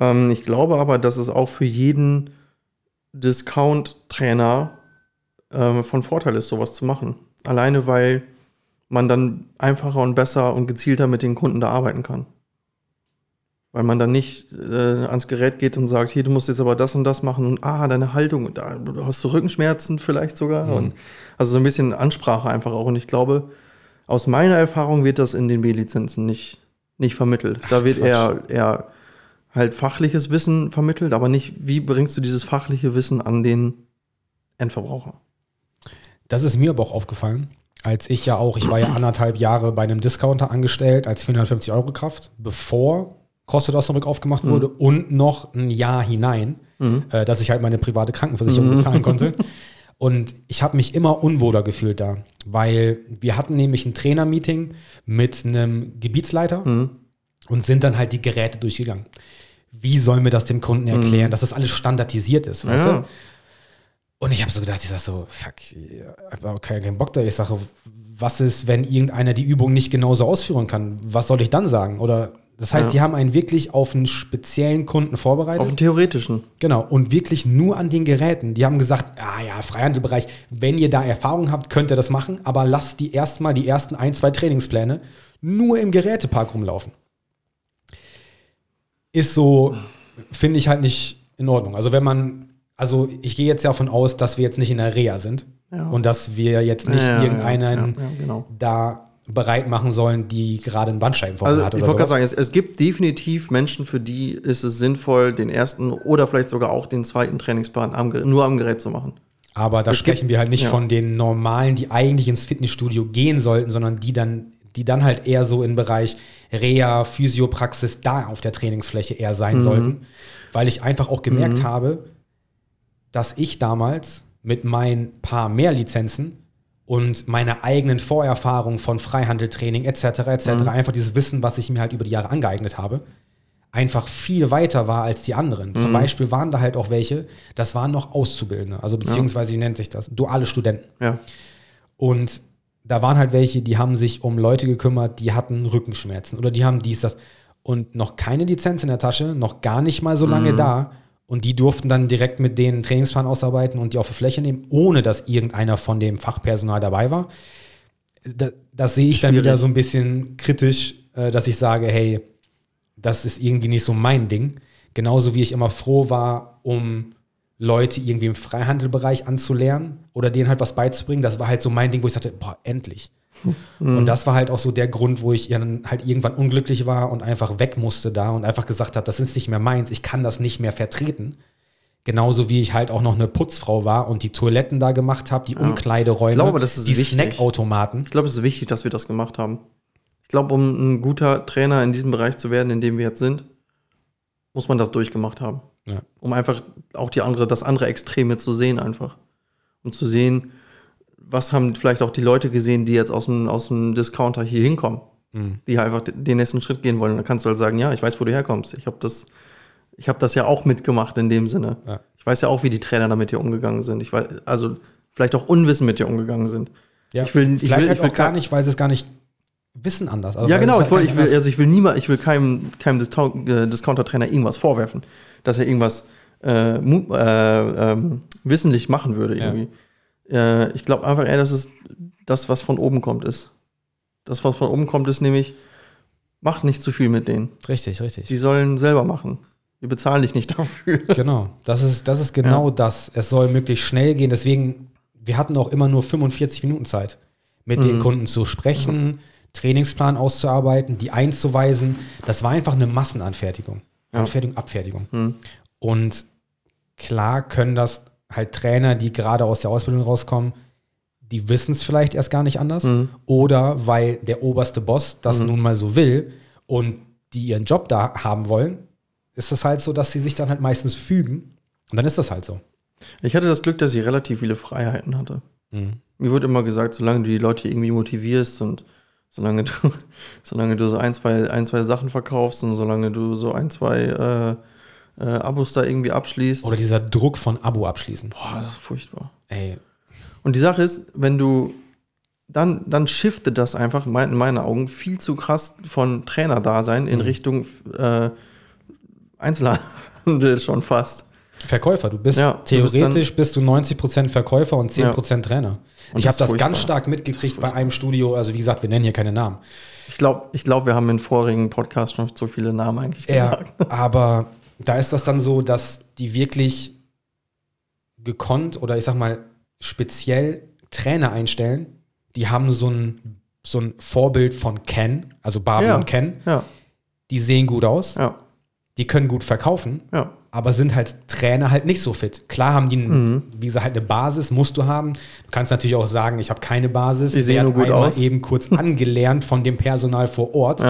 Ja. Ähm, ich glaube aber, dass es auch für jeden Discount-Trainer äh, von Vorteil ist, sowas zu machen. Alleine weil man dann einfacher und besser und gezielter mit den Kunden da arbeiten kann. Weil man dann nicht äh, ans Gerät geht und sagt, hier, du musst jetzt aber das und das machen und ah, deine Haltung, da, du hast du Rückenschmerzen vielleicht sogar. Mhm. Und, also so ein bisschen Ansprache einfach auch. Und ich glaube, aus meiner Erfahrung wird das in den B-Lizenzen nicht, nicht vermittelt. Ach, da wird Quatsch. eher, eher halt fachliches Wissen vermittelt, aber nicht, wie bringst du dieses fachliche Wissen an den Endverbraucher? Das ist mir aber auch aufgefallen, als ich ja auch, ich war ja anderthalb Jahre bei einem Discounter angestellt als 450 Euro Kraft, bevor CrossFit Osnabrück aufgemacht wurde und noch ein Jahr hinein, äh, dass ich halt meine private Krankenversicherung bezahlen konnte. Und ich habe mich immer unwohler gefühlt da, weil wir hatten nämlich ein Trainermeeting mit einem Gebietsleiter und sind dann halt die Geräte durchgegangen. Wie sollen wir das dem Kunden erklären, dass das alles standardisiert ist, weißt Ja. du? Und ich habe so gedacht, ich sag so, fuck, ich habe keinen Bock da. Ich sage, was ist, wenn irgendeiner die Übung nicht genauso ausführen kann? Was soll ich dann sagen? Oder das heißt, Ja. die haben einen wirklich auf einen speziellen Kunden vorbereitet. Auf den theoretischen. Genau, und wirklich nur an den Geräten. Die haben gesagt, ah ja, Freihandelbereich, wenn ihr da Erfahrung habt, könnt ihr das machen, aber lasst die erstmal die ersten ein, zwei Trainingspläne nur im Gerätepark rumlaufen. Ist so, finde ich halt nicht in Ordnung. Also wenn man, also ich gehe jetzt ja davon aus, dass wir jetzt nicht in der Reha sind Ja. und dass wir jetzt nicht irgendeinen genau. da bereit machen sollen, die gerade einen Bandscheibenvorfall Also hat ich oder wollte gerade sagen, es, es gibt definitiv Menschen, für die ist es sinnvoll, den ersten oder vielleicht sogar auch den zweiten Trainingsplan am, nur am Gerät zu machen. Aber da Es sprechen gibt- wir halt nicht ja. von den normalen, die eigentlich ins Fitnessstudio gehen sollten, sondern die dann, die dann halt eher so im Bereich Reha, Physiopraxis da auf der Trainingsfläche eher sein Mhm. sollten. Weil ich einfach auch gemerkt habe, dass ich damals mit meinen paar mehr Lizenzen und meiner eigenen Vorerfahrung von Freihandeltraining etc. etc. Mhm. einfach dieses Wissen, was ich mir halt über die Jahre angeeignet habe, einfach viel weiter war als die anderen. Mhm. Zum Beispiel waren da halt auch welche, das waren noch Auszubildende, also beziehungsweise wie nennt sich das? Duale Studenten. Ja. Und da waren halt welche, die haben sich um Leute gekümmert, die hatten Rückenschmerzen oder die haben dies, das und noch keine Lizenz in der Tasche, noch gar nicht mal so lange da. Und die durften dann direkt mit denen Trainingsplan ausarbeiten und die auf die Fläche nehmen, ohne dass irgendeiner von dem Fachpersonal dabei war. Da, das sehe ich dann Schwierig. wieder so ein bisschen kritisch, äh, dass ich sage, hey, das ist irgendwie nicht so mein Ding. Genauso wie ich immer froh war, um Leute irgendwie im Freihandelbereich anzulernen oder denen halt was beizubringen. Das war halt so mein Ding, wo ich sagte, boah, endlich. Und das war halt auch so der Grund, wo ich dann halt irgendwann unglücklich war und einfach weg musste da und einfach gesagt habe, das ist nicht mehr meins, ich kann das nicht mehr vertreten. Genauso wie ich halt auch noch eine Putzfrau war und die Toiletten da gemacht habe, die Umkleideräume, Ich glaube, das ist die wichtig. Snackautomaten. Ich glaube, es ist wichtig, dass wir das gemacht haben. Ich glaube, um ein guter Trainer in diesem Bereich zu werden, in dem wir jetzt sind, muss man das durchgemacht haben. Ja. Um einfach auch die andere, das andere Extreme zu sehen, einfach. Um zu sehen, was haben vielleicht auch die Leute gesehen, die jetzt aus dem, aus dem Discounter hier hinkommen, Mhm. die einfach den nächsten Schritt gehen wollen. Da kannst du halt sagen, ja, ich weiß, wo du herkommst. Ich habe das, ich habe das ja auch mitgemacht in dem Sinne. Ja. Ich weiß ja auch, wie die Trainer da mit dir umgegangen sind. Ich weiß, also vielleicht auch unwissen mit dir umgegangen sind. Ja, Ich will- ich will- halt ich will gar nicht, weil sie es gar nicht wissen anders. Also ja, genau. es Ich, wollte, halt ich will, also ich will niemand, ich will keinem, keinem äh, Discounter-Trainer irgendwas vorwerfen, dass er irgendwas äh, äh, ähm, wissentlich machen würde Ja. Äh, ich glaube einfach eher, dass es das, was von oben kommt, ist. Das, was von oben kommt, ist nämlich, mach nicht zu viel mit denen. richtig, richtig. Die sollen selber machen. Wir bezahlen dich nicht dafür. Genau, das ist, das ist genau das. Es soll möglichst schnell gehen. Deswegen, wir hatten auch immer nur 45 Minuten Zeit, mit Mhm. den Kunden zu sprechen, Trainingsplan auszuarbeiten, die einzuweisen. Das war einfach eine Massenanfertigung. Ja. Anfertigung, Abfertigung. Mhm. Und klar können das halt Trainer, die gerade aus der Ausbildung rauskommen, die wissen es vielleicht erst gar nicht anders. Mhm. Oder weil der oberste Boss das nun mal so will und die ihren Job da haben wollen, ist es halt so, dass sie sich dann halt meistens fügen. Und dann ist das halt so. Ich hatte das Glück, dass ich relativ viele Freiheiten hatte. Mir wurde immer gesagt, solange du die Leute irgendwie motivierst und solange du, solange du so ein, zwei, ein, zwei Sachen verkaufst und solange du so ein, zwei äh, äh, Abos da irgendwie abschließt. Oder dieser Druck von Abo abschließen. boah, das ist furchtbar. Ey, Und die Sache ist, wenn du dann, dann shiftet das einfach in meinen- in meinen Augen viel zu krass von Trainerdasein in Richtung äh, Einzelhandel schon fast. Verkäufer. Du bist Ja, du bist theoretisch bist du 90% Verkäufer und 10% Trainer. Und ich das habe das ganz stark mitgekriegt bei einem Studio. Also wie gesagt, wir nennen hier keine Namen. Ich glaube, ich glaub, wir haben in vorigen Podcasts schon so viele Namen eigentlich Ja, gesagt. aber da ist das dann so, dass die wirklich gekonnt oder ich sag mal speziell Trainer einstellen. Die haben so ein, so ein Vorbild von Ken, also Barbie Ja. und Ken. Ja, Die sehen gut aus, ja, die können gut verkaufen, aber sind halt Trainer halt nicht so fit. Klar haben die, Mhm. wie gesagt, halt eine Basis, musst du haben. Du kannst natürlich auch sagen, ich habe keine Basis. Ich sehe nur gut aus. eben kurz angelernt von dem Personal vor Ort.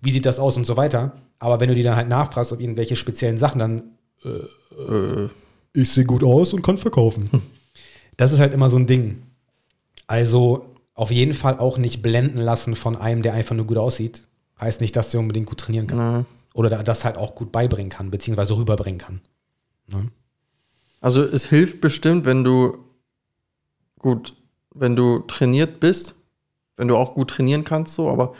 Wie sieht das aus und so weiter. Aber wenn du die dann halt nachfragst, ob irgendwelche speziellen Sachen, dann Äh, ich sehe gut aus und kann verkaufen. Das ist halt immer so ein Ding. Also auf jeden Fall auch nicht blenden lassen von einem, der einfach nur gut aussieht. Heißt nicht, dass der unbedingt gut trainieren kann. na. Oder da- das halt auch gut beibringen kann, beziehungsweise rüberbringen kann. Ne? Also es hilft bestimmt, wenn du gut, wenn du trainiert bist, wenn du auch gut trainieren kannst, so, aber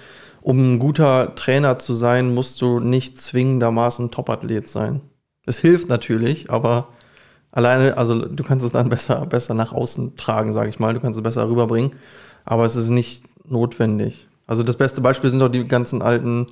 um ein guter Trainer zu sein, musst du nicht zwingendermaßen Topathlet sein. Es hilft natürlich, aber alleine, also du kannst es dann besser, besser nach außen tragen, sage ich mal. Du kannst es besser rüberbringen, aber es ist nicht notwendig. Also das beste Beispiel sind doch die ganzen alten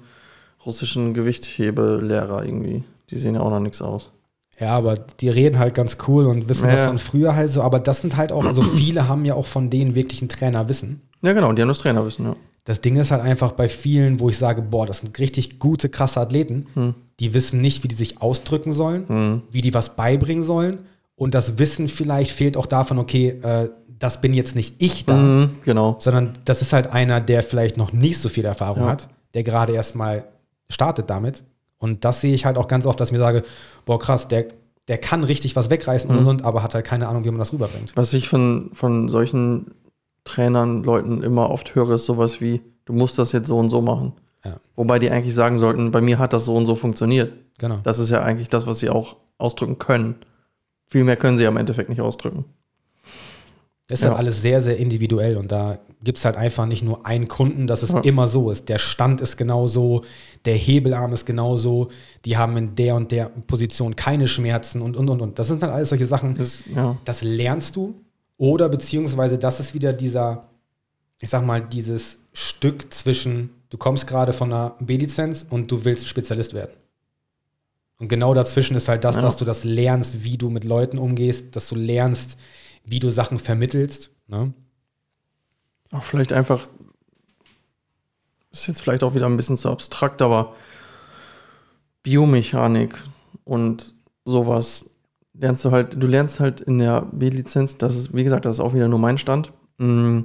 russischen Gewichthebelehrer irgendwie. Die sehen ja auch noch nichts aus. Ja, aber die reden halt ganz cool und wissen Ja, das von früher halt so. Aber das sind halt auch, also viele haben ja auch von denen wirklich einen Trainer wissen. Ja, genau, die haben das Trainerwissen, ja. Das Ding ist halt einfach bei vielen, wo ich sage, boah, das sind richtig gute, krasse Athleten. Hm. Die wissen nicht, wie die sich ausdrücken sollen, wie die was beibringen sollen. Und das Wissen vielleicht fehlt auch davon, okay, äh, das bin jetzt nicht ich da, Mhm, genau. sondern das ist halt einer, der vielleicht noch nicht so viel Erfahrung Ja. hat, der gerade erst mal startet damit. Und das sehe ich halt auch ganz oft, dass ich mir sage, boah, krass, der, der kann richtig was wegreißen Mhm. und, und, aber hat halt keine Ahnung, wie man das rüberbringt. Was ich von, von solchen Trainern, Leuten immer oft höre, ist sowas wie, du musst das jetzt so und so machen. Ja. Wobei die eigentlich sagen sollten, bei mir hat das so und so funktioniert. Genau. Das ist ja eigentlich das, was sie auch ausdrücken können. Viel mehr können sie ja im Endeffekt nicht ausdrücken. Das ist Ja. halt alles sehr, sehr individuell und da gibt es halt einfach nicht nur einen Kunden, dass es Ja. immer so ist. Der Stand ist genauso, der Hebelarm ist genauso, die haben in der und der Position keine Schmerzen und, und, und, und. Das sind dann alles solche Sachen, Das, ja. das lernst du oder beziehungsweise das ist wieder dieser, ich sag mal, dieses Stück zwischen, du kommst gerade von einer B-Lizenz und du willst Spezialist werden. Und genau dazwischen ist halt das, Ja. dass du das lernst, wie du mit Leuten umgehst, dass du lernst, wie du Sachen vermittelst. Ne? Auch vielleicht einfach, ist jetzt vielleicht auch wieder ein bisschen zu abstrakt, aber Biomechanik und sowas lernst du halt, du lernst halt in der B-Lizenz, das ist, wie gesagt, das ist auch wieder nur mein Stand. Mm,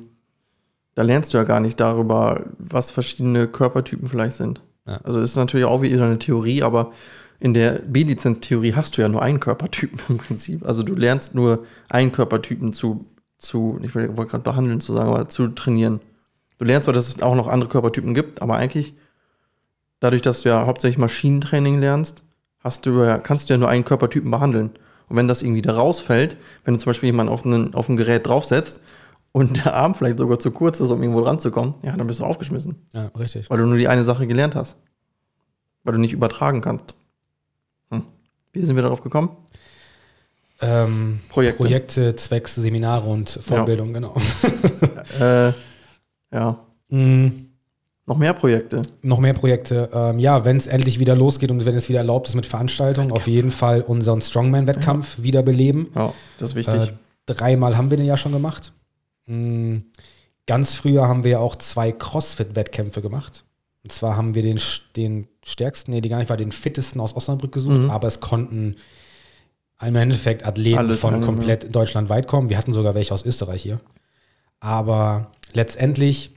Da lernst du ja gar nicht darüber, was verschiedene Körpertypen vielleicht sind. Ja. Also ist natürlich auch wieder eine Theorie, aber in der B-Lizenz-Theorie hast du ja nur einen Körpertypen im Prinzip. Also du lernst nur einen Körpertypen zu, zu ich wollte gerade behandeln zu sagen, aber zu trainieren. Du lernst zwar, dass es auch noch andere Körpertypen gibt, aber eigentlich, dadurch, dass du ja hauptsächlich Maschinentraining lernst, hast du ja, kannst du ja nur einen Körpertypen behandeln. Und wenn das irgendwie da rausfällt, wenn du zum Beispiel jemanden auf, einen, auf ein Gerät draufsetzt und der Arm vielleicht sogar zu kurz ist, um irgendwo ranzukommen, ja, dann bist du aufgeschmissen. Ja, richtig. Weil du nur die eine Sache gelernt hast. Weil du nicht übertragen kannst. Hm. Wie sind wir darauf gekommen? Ähm, Projekte. Projekte, zwecks Seminare und Fortbildung, genau. Äh, ja. Mm, Noch mehr Projekte. noch mehr Projekte. Ähm, ja, wenn es endlich wieder losgeht und wenn es wieder erlaubt ist mit Veranstaltungen, auf jeden Fall unseren Strongman-Wettkampf wiederbeleben. Ja, das ist wichtig. Äh, dreimal haben wir den ja schon gemacht. Mm, Ganz früher haben wir auch zwei CrossFit-Wettkämpfe gemacht. Und zwar haben wir den, den stärksten, nee, die gar nicht war, den fittesten aus Osnabrück gesucht, Mhm. aber es konnten im Endeffekt Athleten Alle von teilnehmen, komplett deutschlandweit kommen. Wir hatten sogar welche aus Österreich hier. Aber letztendlich,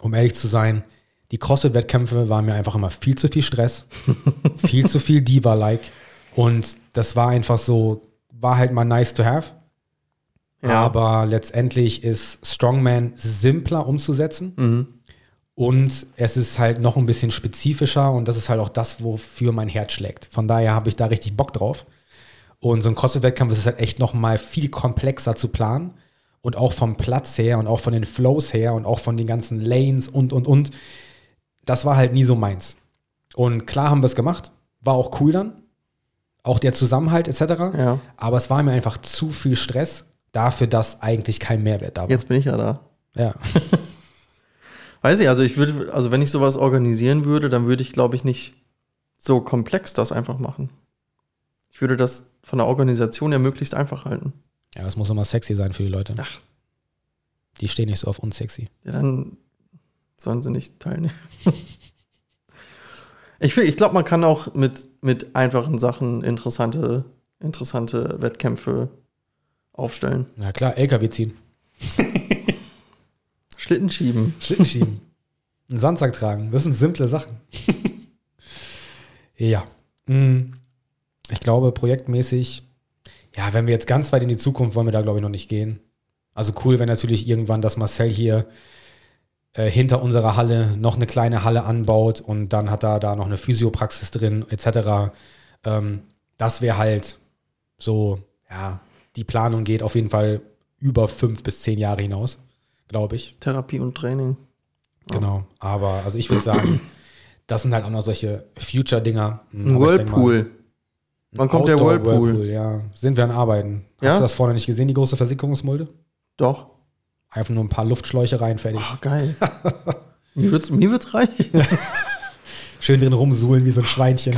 um ehrlich zu sein, die CrossFit-Wettkämpfe waren mir einfach immer viel zu viel Stress, viel zu viel Diva-like. Und das war einfach so, war halt mal nice to have. Ja. Aber letztendlich ist Strongman simpler umzusetzen Mhm. und es ist halt noch ein bisschen spezifischer und das ist halt auch das, wofür mein Herz schlägt. Von daher habe ich da richtig Bock drauf. Und so ein CrossFit-Wettkampf ist halt echt noch mal viel komplexer zu planen und auch vom Platz her und auch von den Flows her und auch von den ganzen Lanes und, und, und. Das war halt nie so meins. Und klar haben wir es gemacht, war auch cool dann. auch der Zusammenhalt etc. Ja. Aber es war mir einfach zu viel Stress dafür, dass eigentlich kein Mehrwert da war. Jetzt bin ich ja da. Ja. Weiß ich, also ich würde, also wenn ich sowas organisieren würde, dann würde ich, glaube ich, nicht so komplex das einfach machen. Ich würde das von der Organisation ja möglichst einfach halten. Ja, das muss immer sexy sein für die Leute. Ach. Die stehen nicht so auf unsexy. Ja, dann sollen sie nicht teilnehmen. ich ich glaube, man kann auch mit, mit einfachen Sachen interessante, interessante Wettkämpfe aufstellen. Na klar, LKW ziehen, Schlitten schieben. Schlitten schieben, einen Sandsack tragen. Das sind simple Sachen. ja. Mm. Ich glaube, projektmäßig, ja, wenn wir jetzt ganz weit in die Zukunft wollen wir da, glaube ich, noch nicht gehen. Also cool wäre natürlich irgendwann, dass Marcel hier äh, hinter unserer Halle noch eine kleine Halle anbaut und dann hat er da noch eine Physiopraxis drin, etc. Ähm, das wäre halt so, ja, die Planung geht auf jeden Fall über fünf bis zehn Jahre hinaus, glaube ich. Therapie und Training. Genau. Aber also ich würde sagen, das sind halt auch noch solche Future-Dinger. Hm, Ein aber ich denk mal, Whirlpool. Wann kommt der Outdoor Whirlpool? Ja, sind wir an Arbeiten. Hast Ja? du das vorne nicht gesehen, die große Versickerungsmulde? Doch. Einfach nur ein paar Luftschläuche rein, fertig. Ach, geil. mir wird's, mir wird's reichen. Schön drin rumsuhlen wie so ein Schweinchen.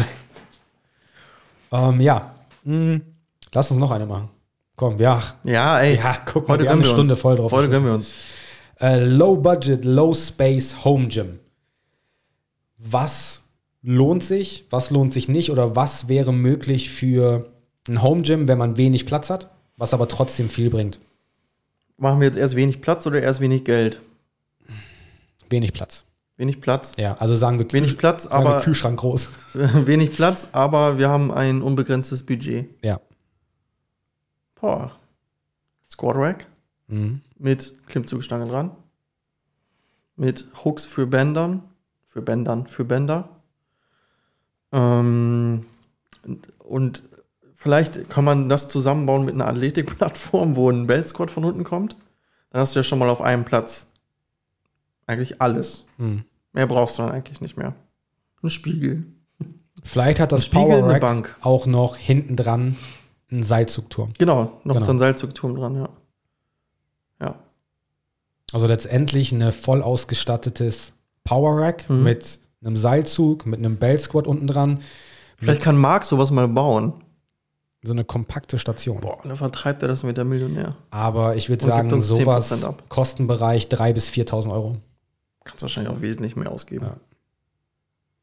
ähm, ja. Hm, lass uns noch eine machen. Komm, ja. Ja, ey. Ja, guck mal, Heute wir haben eine wir Stunde uns. voll drauf. Heute gönnen wir uns. Äh, low Budget, Low Space Home Gym. Was lohnt sich, was lohnt sich nicht oder was wäre möglich für ein Home Gym, wenn man wenig Platz hat, was aber trotzdem viel bringt? Machen wir jetzt erst wenig Platz oder erst wenig Geld? Wenig Platz. Wenig Platz. Ja, also sagen wir, Wenig Kühl- Platz, aber Kühlschrank groß. wenig Platz, aber wir haben ein unbegrenztes Budget. Ja. Boah. Squat Rack Mhm. mit Klimmzugstange dran. Mit Hooks für Bändern. Für Bändern, für Bänder. Ähm, und vielleicht kann man das zusammenbauen mit einer Athletikplattform, wo ein Belt Squat von unten kommt. Dann hast du ja schon mal auf einem Platz eigentlich alles. Mhm. Mehr brauchst du dann eigentlich nicht mehr. Ein Spiegel. Vielleicht hat das Power eine Rack Bank. auch noch hinten dran einen Seilzugturm. Genau, noch Genau. so ein Seilzugturm dran, ja. Ja. Also letztendlich ein voll ausgestattetes Power Rack Mhm. mit einem Seilzug, mit einem Belt Squat unten dran. Vielleicht kann Marc sowas mal bauen. so eine kompakte Station. Boah, dann vertreibt er das mit der Millionär. Aber ich würde sagen, sowas 10% ab. Kostenbereich 3.000 bis 4.000 Euro. Kannst wahrscheinlich auch wesentlich mehr ausgeben. Ja.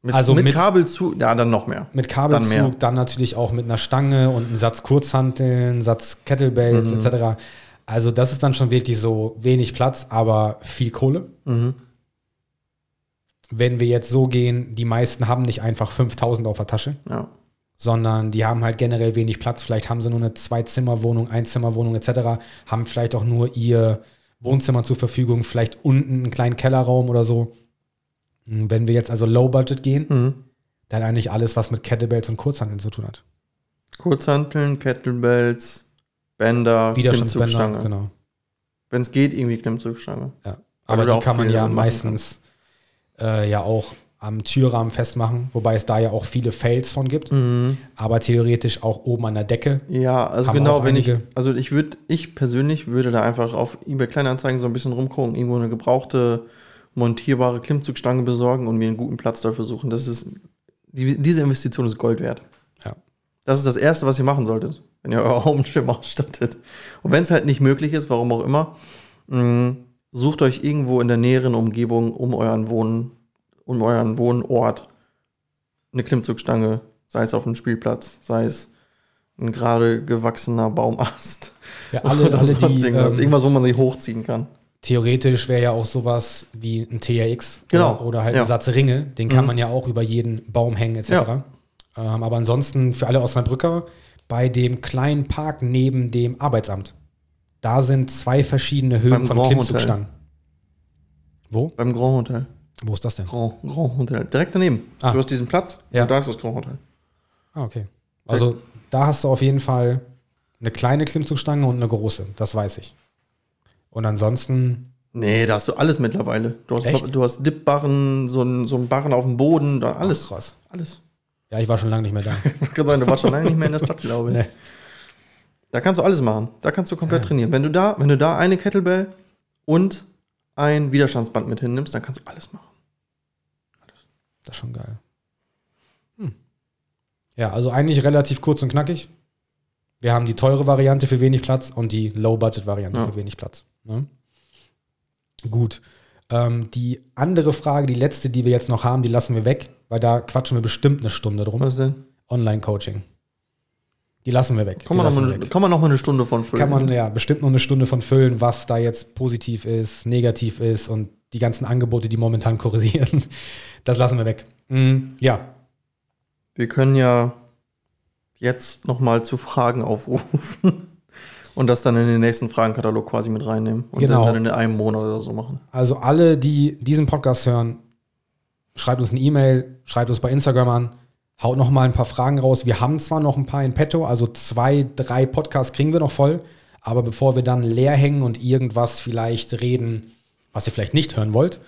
Mit, Also mit, mit- Kabel zu, ja, dann noch mehr. Mit Kabelzug, Dann dann, mehr. natürlich auch mit einer Stange und einem Satz Kurzhanteln, einen Satz Kettlebells Mhm. etc. Also das ist dann schon wirklich so wenig Platz, aber viel Kohle. Mhm. Wenn wir jetzt so gehen, die meisten haben nicht einfach 5.000 auf der Tasche, Ja. sondern die haben halt generell wenig Platz. Vielleicht haben sie nur eine Zwei-Zimmer-Wohnung, Einzimmerwohnung etc., haben vielleicht auch nur ihr Wohnzimmer zur Verfügung, vielleicht unten einen kleinen Kellerraum oder so. Wenn wir jetzt also Low Budget gehen, Mhm. dann eigentlich alles, was mit Kettlebells und Kurzhanteln zu tun hat. Kurzhanteln, Kettlebells, Bänder, Widerstandsbänder, genau. Wenn es geht, irgendwie Klimmzugstange. Ja. Aber da die kann man ja meistens äh, ja auch am Türrahmen festmachen, wobei es da ja auch viele Fails von gibt, Mhm. aber theoretisch auch oben an der Decke. Ja, also genau, wenn ich, also ich würde, ich persönlich würde da einfach auf eBay Kleinanzeigen so ein bisschen rumgucken, irgendwo eine gebrauchte, montierbare Klimmzugstange besorgen und mir einen guten Platz dafür suchen. Das ist, die, diese Investition ist Gold wert. Ja. Das ist das Erste, was ihr machen solltet, wenn ihr euer Home Gym ausstattet. Und wenn es halt nicht möglich ist, warum auch immer, mh, sucht euch irgendwo in der näheren Umgebung um euren Wohn, um euren Wohnort eine Klimmzugstange, sei es auf einem Spielplatz, sei es ein gerade gewachsener Baumast. Ja, alle, Oder alle die, irgendwas. ähm, irgendwas, wo man sich hochziehen kann. theoretisch wäre ja auch sowas wie ein TRX Genau, oder, oder halt ja. ein Satz Ringe, den kann Mhm. man ja auch über jeden Baum hängen etc. Ja. Ähm, aber ansonsten für alle Osnabrücker bei dem kleinen Park neben dem Arbeitsamt, da sind zwei verschiedene Höhen Beim von Grand Klimmzugstangen. Wo? Beim Grand Hotel. Wo ist das denn? Grand, Grand Hotel. Direkt daneben. Ah. Du hast diesen Platz Ja. und da ist das Grand Hotel. Ah, okay. Also da hast du auf jeden Fall eine kleine Klimmzugstange und eine große, das weiß ich. Und ansonsten, Nee, da hast du alles mittlerweile. Du hast, Echt? du hast Dipbarren, so ein, so Barren auf dem Boden, da alles. Ach, krass. Alles. Ja, ich war schon lange nicht mehr da. Ich kann sagen, du warst schon lange nicht mehr in der Stadt, glaube ich. Nee. Da kannst du alles machen. Da kannst du komplett trainieren. Wenn du da, wenn du da eine Kettlebell und ein Widerstandsband mit hinnimmst, dann kannst du alles machen. Das ist schon geil. Hm. Ja, also eigentlich relativ kurz und knackig. Wir haben die teure Variante für wenig Platz und die Low-Budget-Variante Ja. für wenig Platz. Ne? Gut. Ähm, die andere Frage, die letzte, die wir jetzt noch haben, die lassen wir weg, weil da quatschen wir bestimmt eine Stunde drum. Was denn? Online-Coaching. Die lassen wir weg. Kann man, noch eine- weg. kann man noch mal eine Stunde von füllen. Kann man ja bestimmt noch eine Stunde von füllen, was da jetzt positiv ist, negativ ist und die ganzen Angebote, die momentan kursieren. Das lassen wir weg. Mm, ja, Wir können ja jetzt noch mal zu Fragen aufrufen und das dann in den nächsten Fragenkatalog quasi mit reinnehmen und Genau. dann in einem Monat oder so machen. Also alle, die diesen Podcast hören, schreibt uns eine E-Mail, schreibt uns bei Instagram an, haut noch mal ein paar Fragen raus. Wir haben zwar noch ein paar in petto, also zwei, drei Podcasts kriegen wir noch voll, aber bevor wir dann leer hängen und irgendwas vielleicht reden, was ihr vielleicht nicht hören wollt,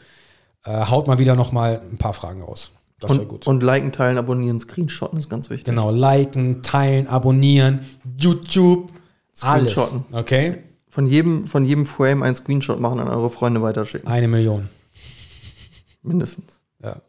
äh, haut mal wieder noch mal ein paar Fragen raus. Das wäre gut. und liken, teilen, abonnieren, screenshotten ist ganz wichtig. genau, liken, teilen, abonnieren, YouTube, alles. Screenshotten. Okay, Von jedem, von jedem Frame ein Screenshot machen an eure Freunde weiterschicken. eine Million. Mindestens. Ja.